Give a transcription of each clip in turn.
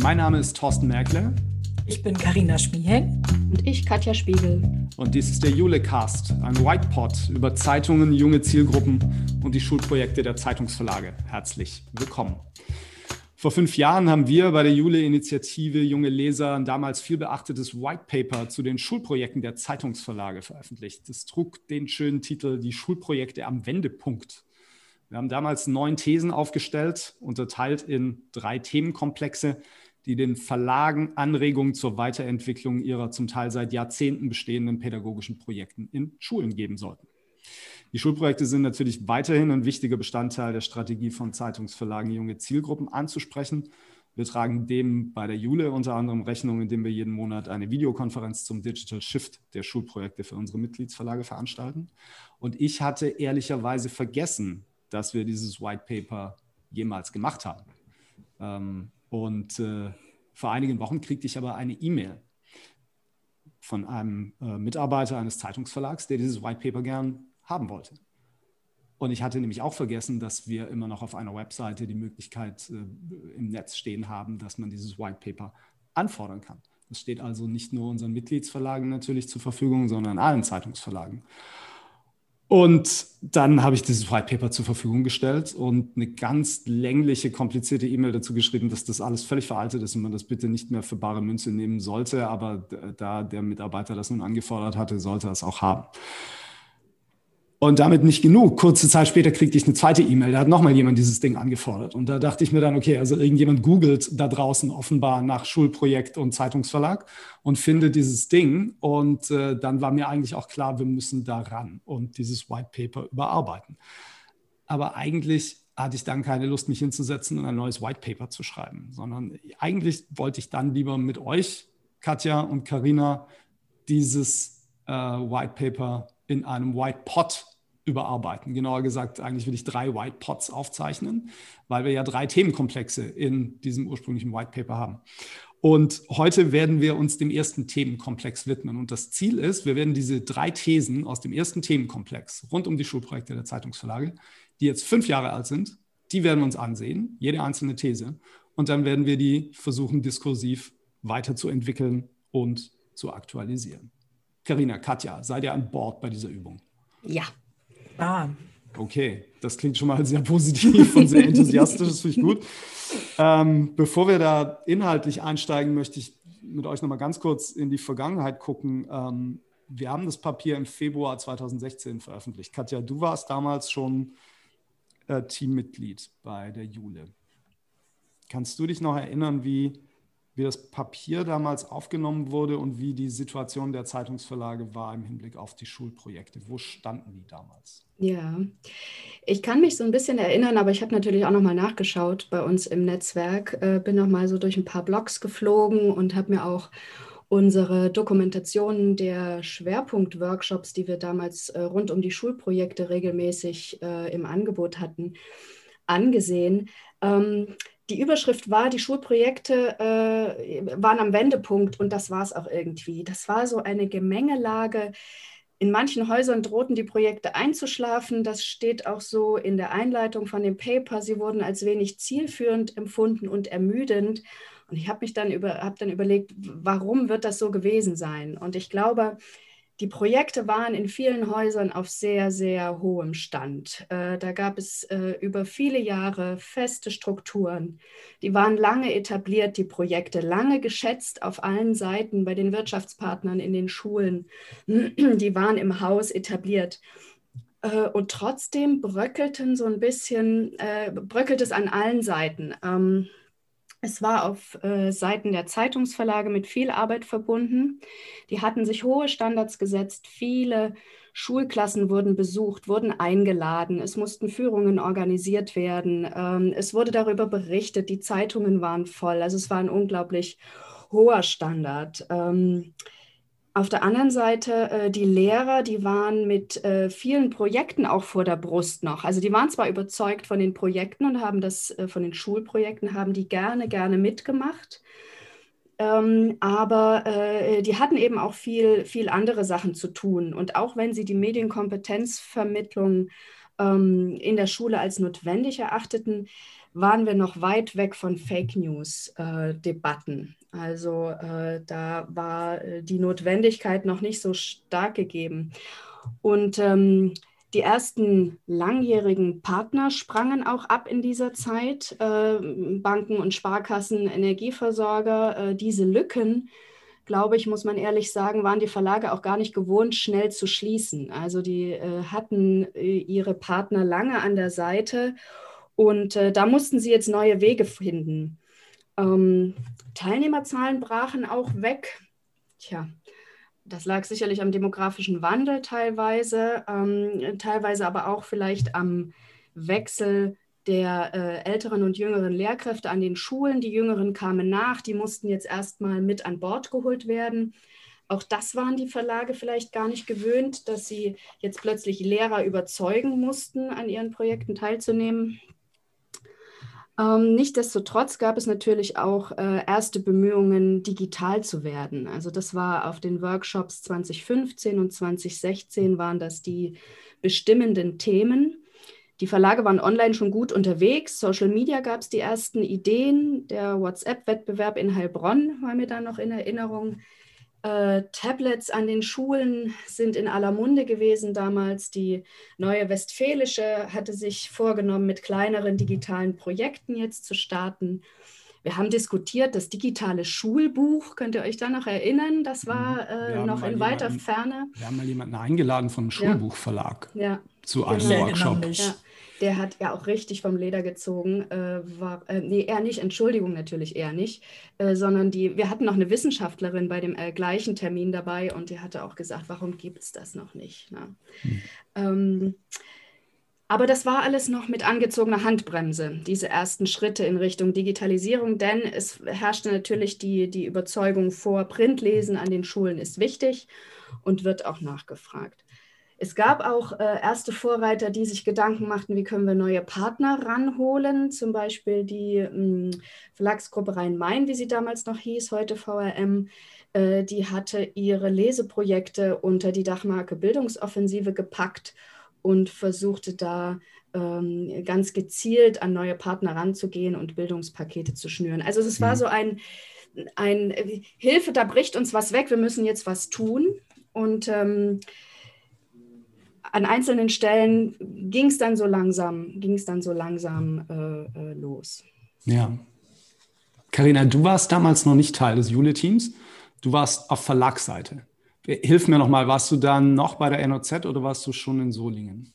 Mein Name ist Thorsten Merkle. Ich bin Karina Schmieheng. Und ich Katja Spiegel. Und dies ist der Julecast, ein Whitepod über Zeitungen, junge Zielgruppen und die Schulprojekte der Zeitungsverlage. Herzlich willkommen. Vor fünf Jahren haben wir bei der Jule-Initiative Junge Leser ein damals viel beachtetes White Paper zu den Schulprojekten der Zeitungsverlage veröffentlicht. Das trug den schönen Titel Die Schulprojekte am Wendepunkt. Wir haben damals neun Thesen aufgestellt, unterteilt in drei Themenkomplexe, die den Verlagen Anregungen zur Weiterentwicklung ihrer zum Teil seit Jahrzehnten bestehenden pädagogischen Projekten in Schulen geben sollten. Die Schulprojekte sind natürlich weiterhin ein wichtiger Bestandteil der Strategie von Zeitungsverlagen, junge Zielgruppen anzusprechen. Wir tragen dem bei der Jule unter anderem Rechnung, indem wir jeden Monat eine Videokonferenz zum Digital Shift der Schulprojekte für unsere Mitgliedsverlage veranstalten. Und ich hatte ehrlicherweise vergessen, dass wir dieses White Paper jemals gemacht haben. Ähm, und äh, vor einigen Wochen kriegte ich aber eine E-Mail von einem äh, Mitarbeiter eines Zeitungsverlags, der dieses White Paper gern haben wollte. Und ich hatte nämlich auch vergessen, dass wir immer noch auf einer Webseite die Möglichkeit äh, im Netz stehen haben, dass man dieses White Paper anfordern kann. Das steht also nicht nur unseren Mitgliedsverlagen natürlich zur Verfügung, sondern allen Zeitungsverlagen. Und dann habe ich dieses White Paper zur Verfügung gestellt und eine ganz längliche, komplizierte E-Mail dazu geschrieben, dass das alles völlig veraltet ist und man das bitte nicht mehr für bare Münze nehmen sollte. Aber da der Mitarbeiter das nun angefordert hatte, sollte er es auch haben. Und damit nicht genug. Kurze Zeit später kriegte ich eine zweite E-Mail. Da hat nochmal jemand dieses Ding angefordert. Und da dachte ich mir dann, okay, also irgendjemand googelt da draußen offenbar nach Schulprojekt und Zeitungsverlag und findet dieses Ding. Und äh, dann war mir eigentlich auch klar, wir müssen da ran und dieses White Paper überarbeiten. Aber eigentlich hatte ich dann keine Lust, mich hinzusetzen und ein neues White Paper zu schreiben, sondern eigentlich wollte ich dann lieber mit euch, Katja und Karina, dieses äh, White Paper in einem White Pot überarbeiten. Genauer gesagt, eigentlich will ich drei White Pots aufzeichnen, weil wir ja drei Themenkomplexe in diesem ursprünglichen White Paper haben. Und heute werden wir uns dem ersten Themenkomplex widmen. Und das Ziel ist, wir werden diese drei Thesen aus dem ersten Themenkomplex rund um die Schulprojekte der Zeitungsverlage, die jetzt fünf Jahre alt sind, die werden wir uns ansehen, jede einzelne These. Und dann werden wir die versuchen, diskursiv weiterzuentwickeln und zu aktualisieren. Karina, Katja, seid ihr an Bord bei dieser Übung? Ja. Ah. Okay, das klingt schon mal sehr positiv und sehr enthusiastisch, das finde ich gut. Ähm, bevor wir da inhaltlich einsteigen, möchte ich mit euch nochmal ganz kurz in die Vergangenheit gucken. Ähm, wir haben das Papier im Februar 2016 veröffentlicht. Katja, du warst damals schon äh, Teammitglied bei der Jule. Kannst du dich noch erinnern, wie wie das Papier damals aufgenommen wurde und wie die Situation der Zeitungsverlage war im Hinblick auf die Schulprojekte. Wo standen die damals? Ja, ich kann mich so ein bisschen erinnern, aber ich habe natürlich auch nochmal nachgeschaut bei uns im Netzwerk, äh, bin nochmal so durch ein paar Blogs geflogen und habe mir auch unsere Dokumentationen der Schwerpunktworkshops, die wir damals äh, rund um die Schulprojekte regelmäßig äh, im Angebot hatten, angesehen. Ähm, die Überschrift war, die Schulprojekte äh, waren am Wendepunkt und das war es auch irgendwie. Das war so eine Gemengelage. In manchen Häusern drohten die Projekte einzuschlafen. Das steht auch so in der Einleitung von dem Paper. Sie wurden als wenig zielführend empfunden und ermüdend. Und ich habe mich dann, über, hab dann überlegt, warum wird das so gewesen sein? Und ich glaube, die Projekte waren in vielen Häusern auf sehr, sehr hohem Stand. Äh, da gab es äh, über viele Jahre feste Strukturen. Die waren lange etabliert, die Projekte, lange geschätzt auf allen Seiten bei den Wirtschaftspartnern in den Schulen. Die waren im Haus etabliert. Äh, und trotzdem bröckelten so ein bisschen, bröckelt es an allen Seiten. Ähm, es war auf äh, Seiten der Zeitungsverlage mit viel Arbeit verbunden. Die hatten sich hohe Standards gesetzt. Viele Schulklassen wurden besucht, wurden eingeladen. Es mussten Führungen organisiert werden. Ähm, es wurde darüber berichtet. Die Zeitungen waren voll. Also es war ein unglaublich hoher Standard. Ähm, auf der anderen Seite, äh, die Lehrer, die waren mit äh, vielen Projekten auch vor der Brust noch. Also die waren zwar überzeugt von den Projekten und haben das, äh, von den Schulprojekten, haben die gerne, gerne mitgemacht. Ähm, aber äh, die hatten eben auch viel, viel andere Sachen zu tun. Und auch wenn sie die Medienkompetenzvermittlung ähm, in der Schule als notwendig erachteten, waren wir noch weit weg von Fake News-Debatten. Also äh, da war äh, die Notwendigkeit noch nicht so stark gegeben. Und ähm, die ersten langjährigen Partner sprangen auch ab in dieser Zeit, äh, Banken und Sparkassen, Energieversorger. Äh, diese Lücken, glaube ich, muss man ehrlich sagen, waren die Verlage auch gar nicht gewohnt, schnell zu schließen. Also die äh, hatten äh, ihre Partner lange an der Seite und äh, da mussten sie jetzt neue Wege finden. Ähm, Teilnehmerzahlen brachen auch weg. Tja, das lag sicherlich am demografischen Wandel teilweise, ähm, teilweise aber auch vielleicht am Wechsel der äh, älteren und jüngeren Lehrkräfte an den Schulen. Die Jüngeren kamen nach, die mussten jetzt erstmal mit an Bord geholt werden. Auch das waren die Verlage vielleicht gar nicht gewöhnt, dass sie jetzt plötzlich Lehrer überzeugen mussten, an ihren Projekten teilzunehmen. Ähm, Nichtsdestotrotz gab es natürlich auch äh, erste Bemühungen, digital zu werden. Also das war auf den Workshops 2015 und 2016 waren das die bestimmenden Themen. Die Verlage waren online schon gut unterwegs. Social Media gab es die ersten Ideen. Der WhatsApp-Wettbewerb in Heilbronn war mir da noch in Erinnerung. Äh, Tablets an den Schulen sind in aller Munde gewesen damals. Die neue Westfälische hatte sich vorgenommen, mit kleineren digitalen Projekten jetzt zu starten. Wir haben diskutiert, das digitale Schulbuch, könnt ihr euch da noch erinnern? Das war mhm. äh, noch in weiter jemanden, Ferne. Wir haben mal jemanden eingeladen vom Schulbuchverlag ja. zu einem genau. Workshop. Ja der hat ja auch richtig vom Leder gezogen. Äh, war, äh, nee, er nicht, Entschuldigung, natürlich eher nicht, äh, sondern die, wir hatten noch eine Wissenschaftlerin bei dem äh, gleichen Termin dabei und die hatte auch gesagt, warum gibt es das noch nicht? Ne? Hm. Ähm, aber das war alles noch mit angezogener Handbremse, diese ersten Schritte in Richtung Digitalisierung, denn es herrschte natürlich die, die Überzeugung vor, Printlesen an den Schulen ist wichtig und wird auch nachgefragt. Es gab auch äh, erste Vorreiter, die sich Gedanken machten, wie können wir neue Partner ranholen, zum Beispiel die mh, hm, Verlagsgruppe Rhein-Main, wie sie damals noch hieß, heute VRM. Äh, die hatte ihre Leseprojekte unter die Dachmarke Bildungsoffensive gepackt und versuchte da ähm, ganz gezielt an neue Partner ranzugehen und Bildungspakete zu schnüren. Also es war mhm. so ein, ein Hilfe, da bricht uns was weg, wir müssen jetzt was tun. Und ähm, an einzelnen Stellen ging es dann so langsam, ging es dann so langsam äh, äh, los. Ja. Karina, du warst damals noch nicht Teil des Jule-Teams. Du warst auf Verlagsseite. Hilf mir nochmal, warst du dann noch bei der NOZ oder warst du schon in Solingen?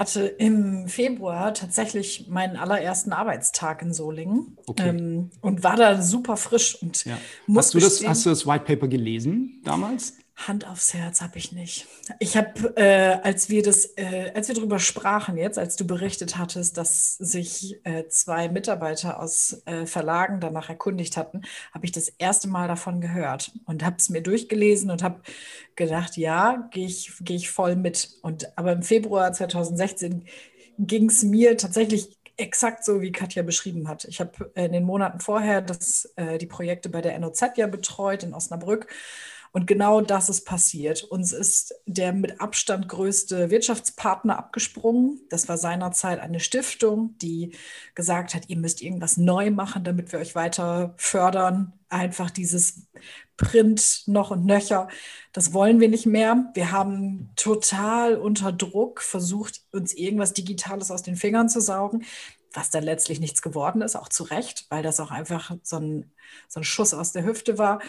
hatte im Februar tatsächlich meinen allerersten Arbeitstag in Solingen okay. ähm, und war da super frisch und ja. hast, du das, hast du das White Paper gelesen damals? Hand aufs Herz habe ich nicht. Ich habe, äh, als wir das, äh, als wir darüber sprachen jetzt, als du berichtet hattest, dass sich äh, zwei Mitarbeiter aus äh, Verlagen danach erkundigt hatten, habe ich das erste Mal davon gehört und habe es mir durchgelesen und habe gedacht, ja, gehe ich, geh ich voll mit. Und aber im Februar 2016 ging es mir tatsächlich exakt so, wie Katja beschrieben hat. Ich habe in den Monaten vorher das, äh, die Projekte bei der NOZ ja betreut in Osnabrück und genau das ist passiert. Uns ist der mit Abstand größte Wirtschaftspartner abgesprungen. Das war seinerzeit eine Stiftung, die gesagt hat, ihr müsst irgendwas neu machen, damit wir euch weiter fördern. Einfach dieses Print noch und nöcher, das wollen wir nicht mehr. Wir haben total unter Druck versucht, uns irgendwas Digitales aus den Fingern zu saugen was dann letztlich nichts geworden ist, auch zu Recht, weil das auch einfach so ein, so ein Schuss aus der Hüfte war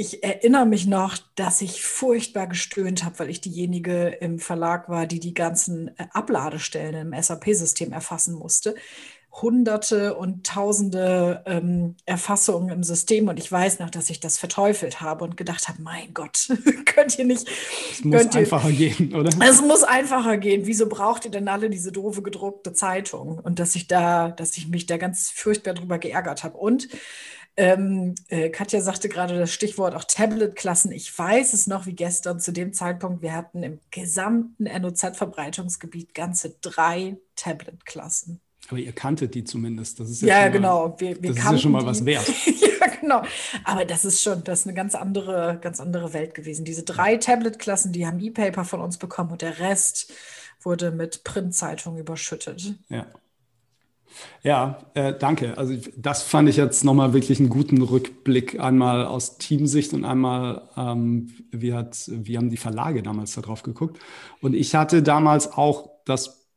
ich erinnere mich noch, dass ich furchtbar gestöhnt habe, weil ich diejenige im Verlag war, die die ganzen äh, Abladestellen im SAP-System erfassen musste. Hunderte und tausende ähm, Erfassungen im System und ich weiß noch, dass ich das verteufelt habe und gedacht habe, mein Gott, könnt ihr nicht. Es muss ihr, einfacher gehen, oder? Es muss einfacher gehen. Wieso braucht ihr denn alle diese doofe gedruckte Zeitung? Und dass ich da, dass ich mich da ganz furchtbar drüber geärgert habe. Und ähm, äh, Katja sagte gerade das Stichwort auch Tablet-Klassen. Ich weiß es noch wie gestern zu dem Zeitpunkt. Wir hatten im gesamten NOZ-Verbreitungsgebiet ganze drei Tablet-Klassen. Aber ihr kanntet die zumindest. Das ist ja, ja genau. Mal, wir, wir das ist ja schon mal was wert. ja, genau. Aber das ist schon, das ist eine ganz andere, ganz andere Welt gewesen. Diese drei Tablet-Klassen, die haben E-Paper von uns bekommen und der Rest wurde mit Printzeitungen überschüttet. Ja. Ja, äh, danke. Also das fand ich jetzt nochmal wirklich einen guten Rückblick, einmal aus Teamsicht und einmal, ähm, wie, hat, wie haben die Verlage damals darauf geguckt. Und ich hatte damals auch das,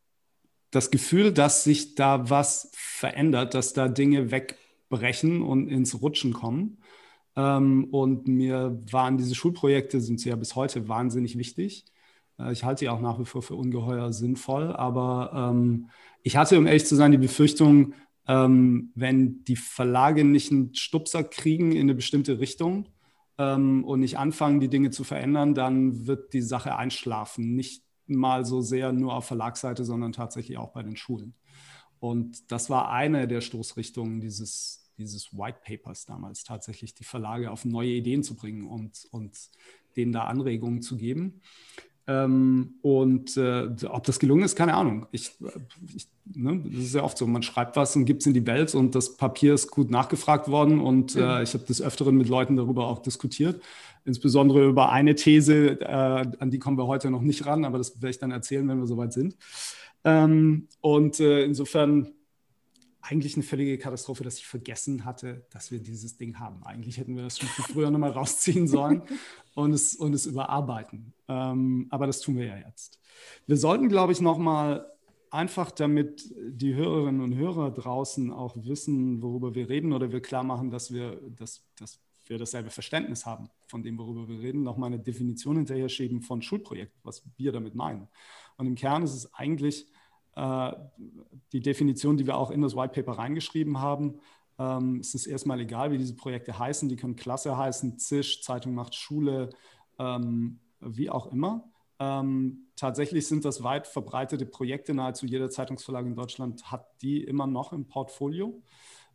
das Gefühl, dass sich da was verändert, dass da Dinge wegbrechen und ins Rutschen kommen. Ähm, und mir waren diese Schulprojekte, sind sie ja bis heute wahnsinnig wichtig. Äh, ich halte sie auch nach wie vor für ungeheuer sinnvoll, aber ähm, ich hatte, um ehrlich zu sein, die Befürchtung, ähm, wenn die Verlage nicht einen Stupser kriegen in eine bestimmte Richtung ähm, und nicht anfangen, die Dinge zu verändern, dann wird die Sache einschlafen. Nicht mal so sehr nur auf Verlagsseite, sondern tatsächlich auch bei den Schulen. Und das war eine der Stoßrichtungen dieses, dieses White Papers damals, tatsächlich die Verlage auf neue Ideen zu bringen und, und denen da Anregungen zu geben. Ähm, und äh, ob das gelungen ist, keine Ahnung. Ich, ich, ne, das ist ja oft so, man schreibt was und gibt es in die Welt und das Papier ist gut nachgefragt worden und äh, mhm. ich habe des Öfteren mit Leuten darüber auch diskutiert, insbesondere über eine These, äh, an die kommen wir heute noch nicht ran, aber das werde ich dann erzählen, wenn wir soweit sind. Ähm, und äh, insofern eigentlich eine völlige Katastrophe, dass ich vergessen hatte, dass wir dieses Ding haben. Eigentlich hätten wir das schon viel früher nochmal rausziehen sollen und es, und es überarbeiten. Ähm, aber das tun wir ja jetzt. Wir sollten, glaube ich, nochmal einfach, damit die Hörerinnen und Hörer draußen auch wissen, worüber wir reden oder wir klar machen, dass wir, dass, dass wir dasselbe Verständnis haben von dem, worüber wir reden, nochmal eine Definition hinterher schieben von Schulprojekt, was wir damit meinen. Und im Kern ist es eigentlich die Definition, die wir auch in das White Paper reingeschrieben haben. Ähm, es ist erstmal egal, wie diese Projekte heißen. Die können Klasse heißen, Zisch, Zeitung macht Schule, ähm, wie auch immer. Ähm, tatsächlich sind das weit verbreitete Projekte. Nahezu jeder Zeitungsverlag in Deutschland hat die immer noch im Portfolio.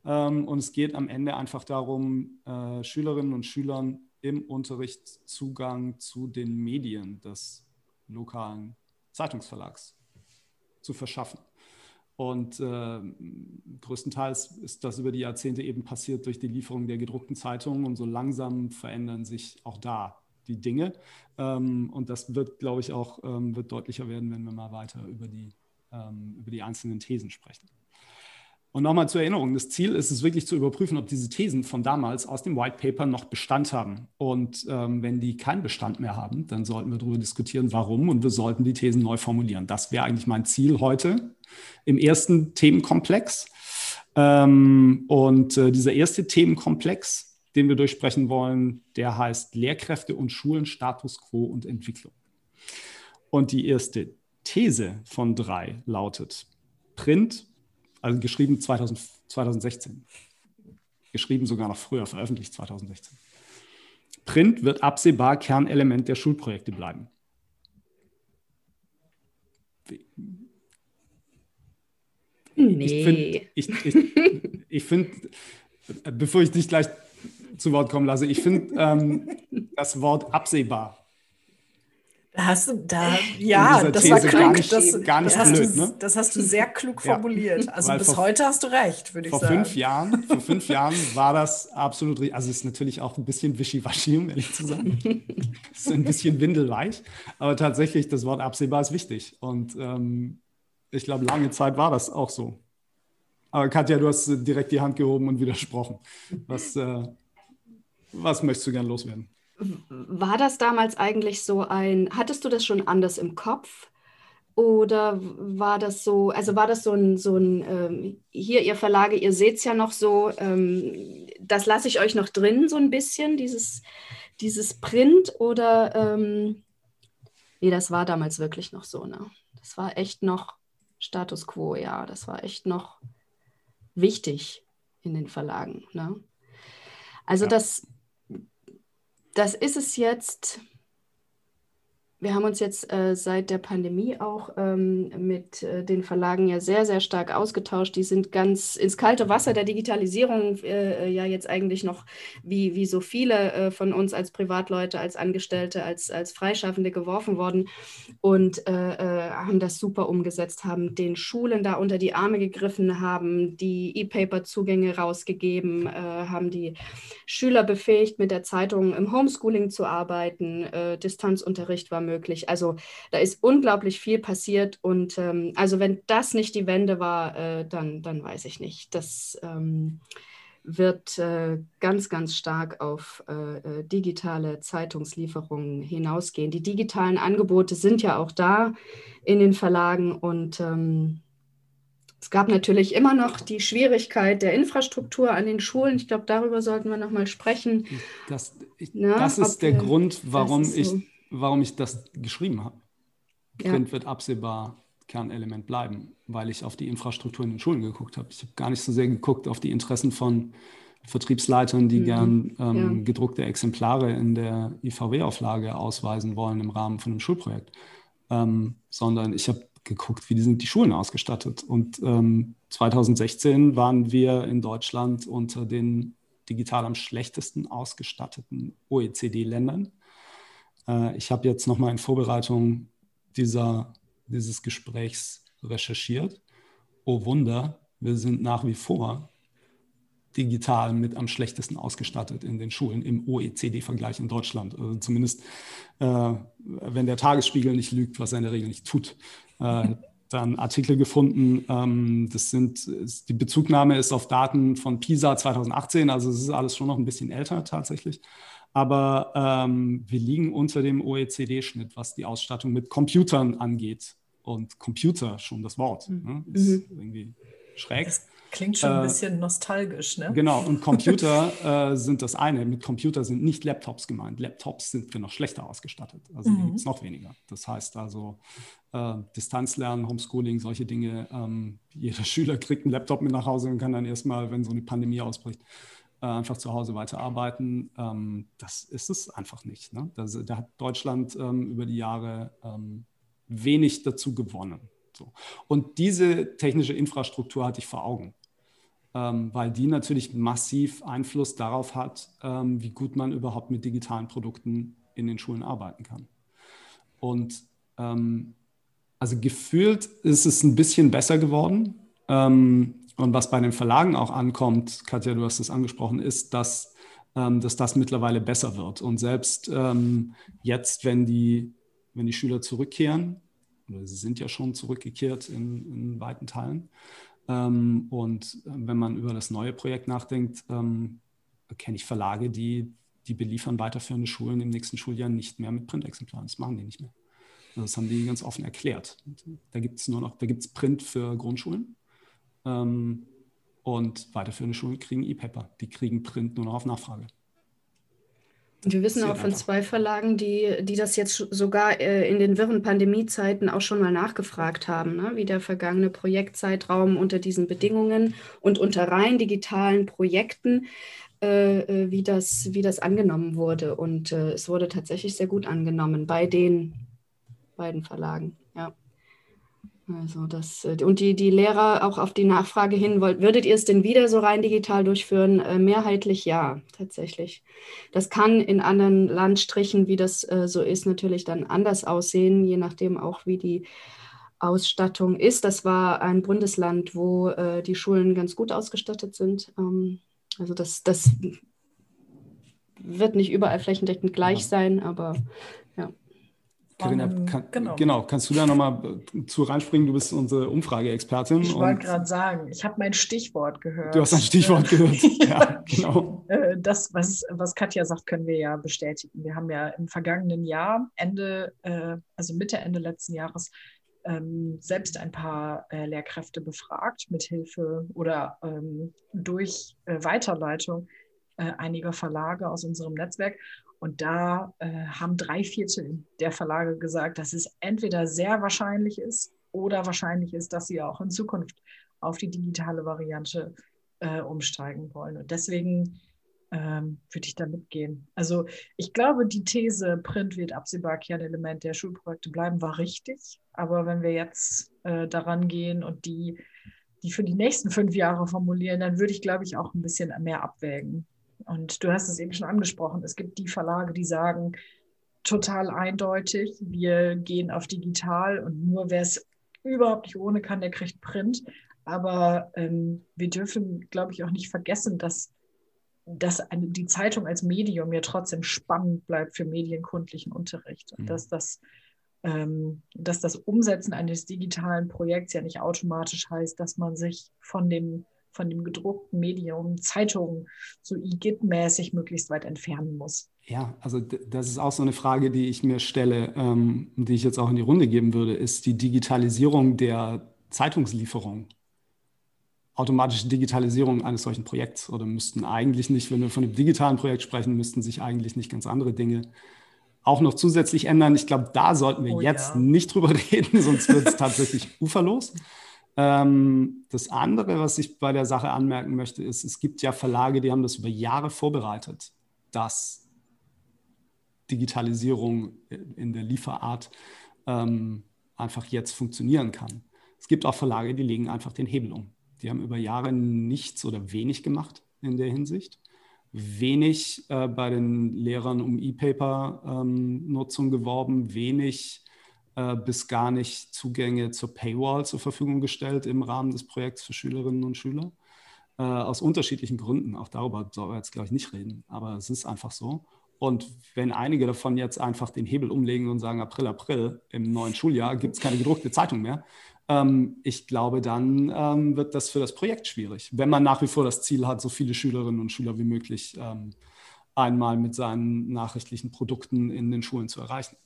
Ähm, und es geht am Ende einfach darum, äh, Schülerinnen und Schülern im Unterricht Zugang zu den Medien des lokalen Zeitungsverlags zu verschaffen. Und äh, größtenteils ist das über die Jahrzehnte eben passiert durch die Lieferung der gedruckten Zeitungen und so langsam verändern sich auch da die Dinge. Ähm, und das wird, glaube ich, auch ähm, wird deutlicher werden, wenn wir mal weiter über die, ähm, über die einzelnen Thesen sprechen. Und nochmal zur Erinnerung, das Ziel ist es wirklich zu überprüfen, ob diese Thesen von damals aus dem White Paper noch Bestand haben. Und ähm, wenn die keinen Bestand mehr haben, dann sollten wir darüber diskutieren, warum und wir sollten die Thesen neu formulieren. Das wäre eigentlich mein Ziel heute im ersten Themenkomplex. Ähm, und äh, dieser erste Themenkomplex, den wir durchsprechen wollen, der heißt Lehrkräfte und Schulen, Status quo und Entwicklung. Und die erste These von drei lautet, Print also geschrieben 2000, 2016. Geschrieben sogar noch früher, veröffentlicht 2016. Print wird absehbar Kernelement der Schulprojekte bleiben. Nee. Ich finde, ich, ich, ich find, bevor ich dich gleich zu Wort kommen lasse, ich finde ähm, das Wort absehbar hast du, da, ja, das war klug. Gar nicht, das, gar nicht das, blöd, hast du, ne? das hast du sehr klug formuliert. Ja, also bis vor, heute hast du recht, würde ich vor sagen. Fünf Jahren, vor fünf Jahren war das absolut richtig. Also es ist natürlich auch ein bisschen wischiwaschi, um ehrlich zu sein. es ist ein bisschen windelweich. Aber tatsächlich, das Wort absehbar ist wichtig. Und ähm, ich glaube, lange Zeit war das auch so. Aber Katja, du hast direkt die Hand gehoben und widersprochen. Was, äh, was möchtest du gern loswerden? War das damals eigentlich so ein, hattest du das schon anders im Kopf? Oder war das so, also war das so ein, so ein ähm, hier, ihr Verlage, ihr seht es ja noch so, ähm, das lasse ich euch noch drin, so ein bisschen, dieses, dieses Print oder, ähm, nee, das war damals wirklich noch so, ne? Das war echt noch Status quo, ja, das war echt noch wichtig in den Verlagen, ne? Also ja. das, das ist es jetzt. Wir haben uns jetzt äh, seit der Pandemie auch ähm, mit äh, den Verlagen ja sehr, sehr stark ausgetauscht. Die sind ganz ins kalte Wasser der Digitalisierung äh, ja jetzt eigentlich noch, wie, wie so viele äh, von uns als Privatleute, als Angestellte, als, als Freischaffende geworfen worden und äh, äh, haben das super umgesetzt, haben den Schulen da unter die Arme gegriffen, haben die E-Paper-Zugänge rausgegeben, haben die Schüler befähigt, mit der Zeitung im Homeschooling zu arbeiten. Distanzunterricht war möglich. Also da ist unglaublich viel passiert und ähm, also wenn das nicht die Wende war, äh, dann, dann weiß ich nicht. Das ähm, wird äh, ganz, ganz stark auf äh, äh, digitale Zeitungslieferungen hinausgehen. Die digitalen Angebote sind ja auch da in den Verlagen und ähm, es gab natürlich immer noch die Schwierigkeit der Infrastruktur an den Schulen. Ich glaube, darüber sollten wir noch mal sprechen. Das, ich, Na, das ist der Grund, warum ich, so. Warum ich das geschrieben habe. Print ja. wird absehbar Kernelement bleiben, weil ich auf die Infrastruktur in den Schulen geguckt habe. Ich habe gar nicht so sehr geguckt auf die Interessen von Vertriebsleitern, die mhm. gern ähm, ja. gedruckte Exemplare in der IVW-Auflage ausweisen wollen im Rahmen von einem Schulprojekt, ähm, sondern ich habe geguckt, wie sind die Schulen ausgestattet. Und ähm, 2016 waren wir in Deutschland unter den digital am schlechtesten ausgestatteten OECD-Ländern. Äh, ich habe jetzt nochmal in Vorbereitung dieser dieses Gesprächs recherchiert. Oh Wunder, wir sind nach wie vor digital mit am schlechtesten ausgestattet in den Schulen im OECD-Vergleich in Deutschland. Also zumindest, äh, wenn der Tagesspiegel nicht lügt, was er in der Regel nicht tut. Äh, dann Artikel gefunden. Ähm, das sind, die Bezugnahme ist auf Daten von PISA 2018, also es ist alles schon noch ein bisschen älter tatsächlich. Aber ähm, wir liegen unter dem OECD-Schnitt, was die Ausstattung mit Computern angeht. Und Computer, schon das Wort, mhm. ne? ist mhm. irgendwie schräg. Das klingt schon ein äh, bisschen nostalgisch, ne? Genau, und Computer äh, sind das eine. Mit Computer sind nicht Laptops gemeint. Laptops sind wir noch schlechter ausgestattet. Also mhm. gibt es noch weniger. Das heißt also äh, Distanzlernen, Homeschooling, solche Dinge. Ähm, jeder Schüler kriegt einen Laptop mit nach Hause und kann dann erstmal, wenn so eine Pandemie ausbricht, äh, einfach zu Hause weiterarbeiten. Ähm, das ist es einfach nicht. Ne? Das, da hat Deutschland ähm, über die Jahre ähm, wenig dazu gewonnen. So. Und diese technische Infrastruktur hatte ich vor Augen, ähm, weil die natürlich massiv Einfluss darauf hat, ähm, wie gut man überhaupt mit digitalen Produkten in den Schulen arbeiten kann. Und also gefühlt ist es ein bisschen besser geworden. Ähm, und was bei den Verlagen auch ankommt, Katja, du hast es angesprochen, ist, dass, ähm, dass das mittlerweile besser wird. Und selbst ähm, jetzt, wenn die, wenn die Schüler zurückkehren, oder sie sind ja schon zurückgekehrt in, in weiten Teilen, ähm, und wenn man über das neue Projekt nachdenkt, ähm, kenne ich Verlage, die, die beliefern weiterführende Schulen im nächsten Schuljahr nicht mehr mit Printexemplaren. Das machen die nicht mehr. Also das haben die ganz offen erklärt. Da gibt es nur noch, da gibt es Print für Grundschulen ähm, und weiterführende Schulen kriegen E-Paper. Die kriegen Print nur noch auf Nachfrage. Wir wissen auch von zwei Verlagen, die, die das jetzt sogar äh, in den wirren Pandemiezeiten auch schon mal nachgefragt haben, ne? wie der vergangene Projektzeitraum unter diesen Bedingungen und unter rein digitalen Projekten, äh, äh wie, das, wie das angenommen wurde. Und äh, es wurde tatsächlich sehr gut angenommen bei den beiden Verlagen. Ja. Also das, äh, und die, die Lehrer auch auf die Nachfrage hin, würdet ihr es denn wieder so rein digital durchführen? Äh, mehrheitlich ja, tatsächlich. Das kann in anderen Landstrichen, wie das äh, so ist, natürlich dann anders aussehen, je nachdem auch, wie die Ausstattung ist. Das war ein Bundesland, wo die Schulen ganz gut ausgestattet sind. Ähm, also das, das wird nicht überall flächendeckend gleich sein, aber Carina, kann, genau. genau. kannst du da nochmal äh, zu reinspringen? Du bist unsere Umfrageexpertin. Ich wollte gerade sagen, ich habe mein Stichwort gehört. Du hast ein Stichwort gehört. ja, genau. Äh, das, was, was Katja sagt, können wir ja bestätigen. Wir haben ja im vergangenen Jahr, Ende, äh, also Mitte, Ende letzten Jahres, ähm, selbst ein paar Lehrkräfte befragt, mit Hilfe oder ähm, durch Weiterleitung einiger Verlage aus unserem Netzwerk. Und da äh, haben drei Viertel der Verlage gesagt, dass es entweder sehr wahrscheinlich ist oder wahrscheinlich ist, dass sie auch in Zukunft auf die digitale Variante äh, umsteigen wollen. Und deswegen ähm, würde ich da mitgehen. Also ich glaube, die These, Print wird absehbar Kernelement der Schulprojekte bleiben, war richtig. Aber wenn wir jetzt äh, daran gehen und die, die für die nächsten fünf Jahre formulieren, dann würde ich, glaube ich, auch ein bisschen mehr abwägen. Und du hast es eben schon angesprochen, es gibt die Verlage, die sagen, total eindeutig, wir gehen auf digital und nur wer es überhaupt nicht ohne kann, der kriegt Print. Aber ähm, wir dürfen, glaube ich, auch nicht vergessen, dass dass eine, die Zeitung als Medium ja trotzdem spannend bleibt für medienkundlichen Unterricht. Und mhm. dass, das, ähm, dass das Umsetzen eines digitalen Projekts ja nicht automatisch heißt, dass man sich von dem, von dem gedruckten Medium, Zeitung, so IGIT-mäßig möglichst weit entfernen muss. Ja, also das ist auch so eine Frage, die ich mir stelle, ähm, die ich jetzt auch in die Runde geben würde, ist die Digitalisierung der Zeitungslieferung automatische Digitalisierung eines solchen Projekts oder müssten eigentlich nicht, wenn wir von einem digitalen Projekt sprechen, müssten sich eigentlich nicht ganz andere Dinge auch noch zusätzlich ändern. Ich glaube, da sollten wir oh, jetzt ja. nicht drüber reden, sonst wird es tatsächlich uferlos. Ähm, das andere, was ich bei der Sache anmerken möchte, ist, es gibt ja Verlage, die haben das über Jahre vorbereitet, dass Digitalisierung in der Lieferart ähm, einfach jetzt funktionieren kann. Es gibt auch Verlage, die legen einfach den Hebel um. Die haben über Jahre nichts oder wenig gemacht in der Hinsicht. Wenig äh, bei den Lehrern um E-Paper-Nutzung ähm, geworben, wenig bis gar nicht Zugänge zur Paywall zur Verfügung gestellt im Rahmen des Projekts für Schülerinnen und Schüler. Äh, aus unterschiedlichen Gründen. Auch darüber soll wir jetzt, glaube ich, nicht reden. Aber es ist einfach so. Und wenn einige davon jetzt einfach den Hebel umlegen und sagen, April, April, im neuen Schuljahr gibt es keine gedruckte Zeitung mehr, ähm, ich glaube, dann ähm, wird das für das Projekt schwierig, wenn man nach wie vor das Ziel hat, so viele Schülerinnen und Schüler wie möglich ähm, einmal mit seinen nachrichtlichen Produkten in den Schulen zu erreichen.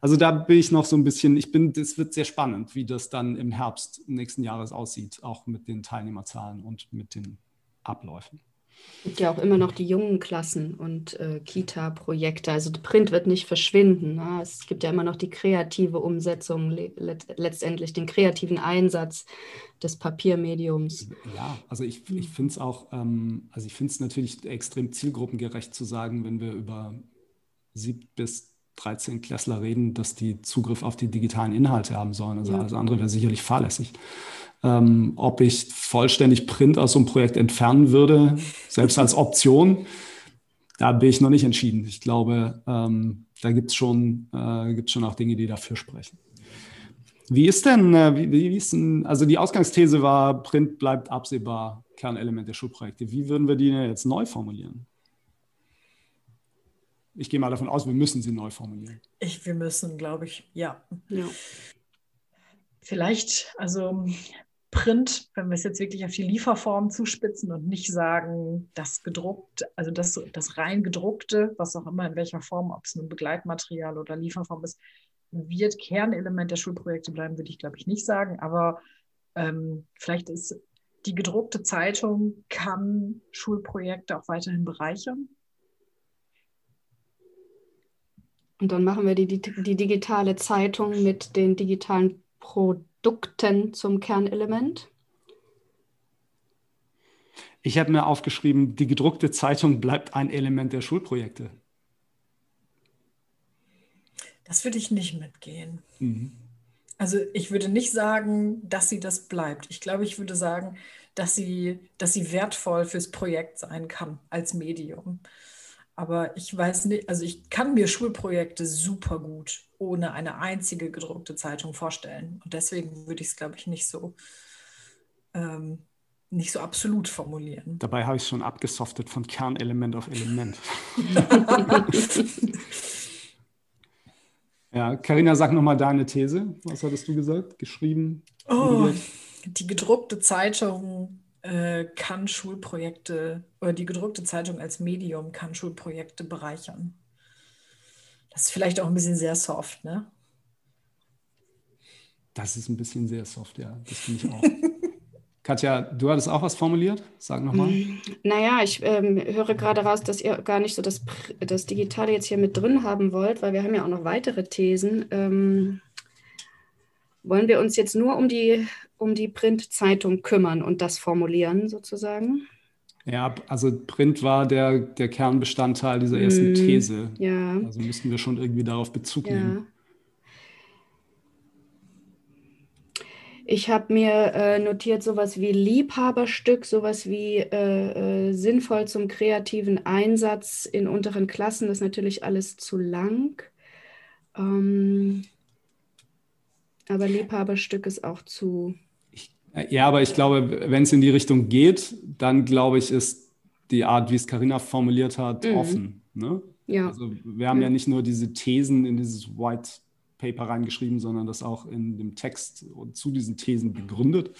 Also da bin ich noch so ein bisschen, ich bin, es wird sehr spannend, wie das dann im Herbst nächsten Jahres aussieht, auch mit den Teilnehmerzahlen und mit den Abläufen. Es gibt ja auch immer noch die jungen Klassen und äh, Kita-Projekte. Also Print wird nicht verschwinden. Ne? Es gibt ja immer noch die kreative Umsetzung, le letztendlich den kreativen Einsatz des Papiermediums. Ja, also ich, ich finde es auch, ähm, also ich finde es natürlich extrem zielgruppengerecht zu sagen, wenn wir über sieb bis 13 Klässler reden, dass die Zugriff auf die digitalen Inhalte haben sollen. Also ja. alles andere wäre sicherlich fahrlässig. Ähm, ob ich vollständig Print aus so einem Projekt entfernen würde, selbst als Option, da bin ich noch nicht entschieden. Ich glaube, ähm, da gibt es schon, äh, schon auch Dinge, die dafür sprechen. Wie ist denn, äh, wie, wie ist denn, also die Ausgangsthese war, Print bleibt absehbar Kernelement der Schulprojekte. Wie würden wir die jetzt neu formulieren? Ich gehe mal davon aus, wir müssen sie neu formulieren. Ich, wir müssen, glaube ich, ja. ja. Vielleicht, also Print, wenn wir es jetzt wirklich auf die Lieferform zuspitzen und nicht sagen, das gedruckt, also das, das rein gedruckte, was auch immer in welcher Form, ob es nun Begleitmaterial oder Lieferform ist, wird Kernelement der Schulprojekte bleiben, würde ich glaube ich nicht sagen. Aber ähm, vielleicht ist die gedruckte Zeitung kann Schulprojekte auch weiterhin bereichern. Und dann machen wir die, die, die digitale Zeitung mit den digitalen Produkten zum Kernelement? Ich habe mir aufgeschrieben, die gedruckte Zeitung bleibt ein Element der Schulprojekte. Das würde ich nicht mitgehen. Mhm. Also ich würde nicht sagen, dass sie das bleibt. Ich glaube, ich würde sagen, dass sie, dass sie wertvoll fürs Projekt sein kann als Medium. Aber ich weiß nicht, also ich kann mir Schulprojekte super gut ohne eine einzige gedruckte Zeitung vorstellen. Und deswegen würde ich es, glaube ich, nicht so, ähm, nicht so absolut formulieren. Dabei habe ich es schon abgesoftet von Kernelement auf Element. ja, Karina, sag nochmal deine These. Was hattest du gesagt? Geschrieben? Oh, die gedruckte Zeitung äh, kann Schulprojekte oder die gedruckte Zeitung als Medium kann Schulprojekte bereichern. Das ist vielleicht auch ein bisschen sehr soft, ne? Das ist ein bisschen sehr soft, ja. Das finde ich auch. Katja, du hattest auch was formuliert? Sag nochmal. Mm, naja, ich ähm, höre gerade raus, dass ihr gar nicht so das, das Digitale jetzt hier mit drin haben wollt, weil wir haben ja auch noch weitere Thesen. Ähm, wollen wir uns jetzt nur um die um die Printzeitung kümmern und das formulieren sozusagen? Ja, also Print war der, der Kernbestandteil dieser ersten mm, These. Ja. Also müssten wir schon irgendwie darauf Bezug ja. nehmen. Ich habe mir äh, notiert sowas wie Liebhaberstück, sowas wie äh, äh, sinnvoll zum kreativen Einsatz in unteren Klassen. Das ist natürlich alles zu lang. Ähm, aber Liebhaberstück ist auch zu ja, aber ich glaube, wenn es in die Richtung geht, dann glaube ich, ist die Art, wie es Carina formuliert hat, mhm. offen. Ne? Ja. Also wir haben ja. ja nicht nur diese Thesen in dieses White Paper reingeschrieben, sondern das auch in dem Text und zu diesen Thesen begründet.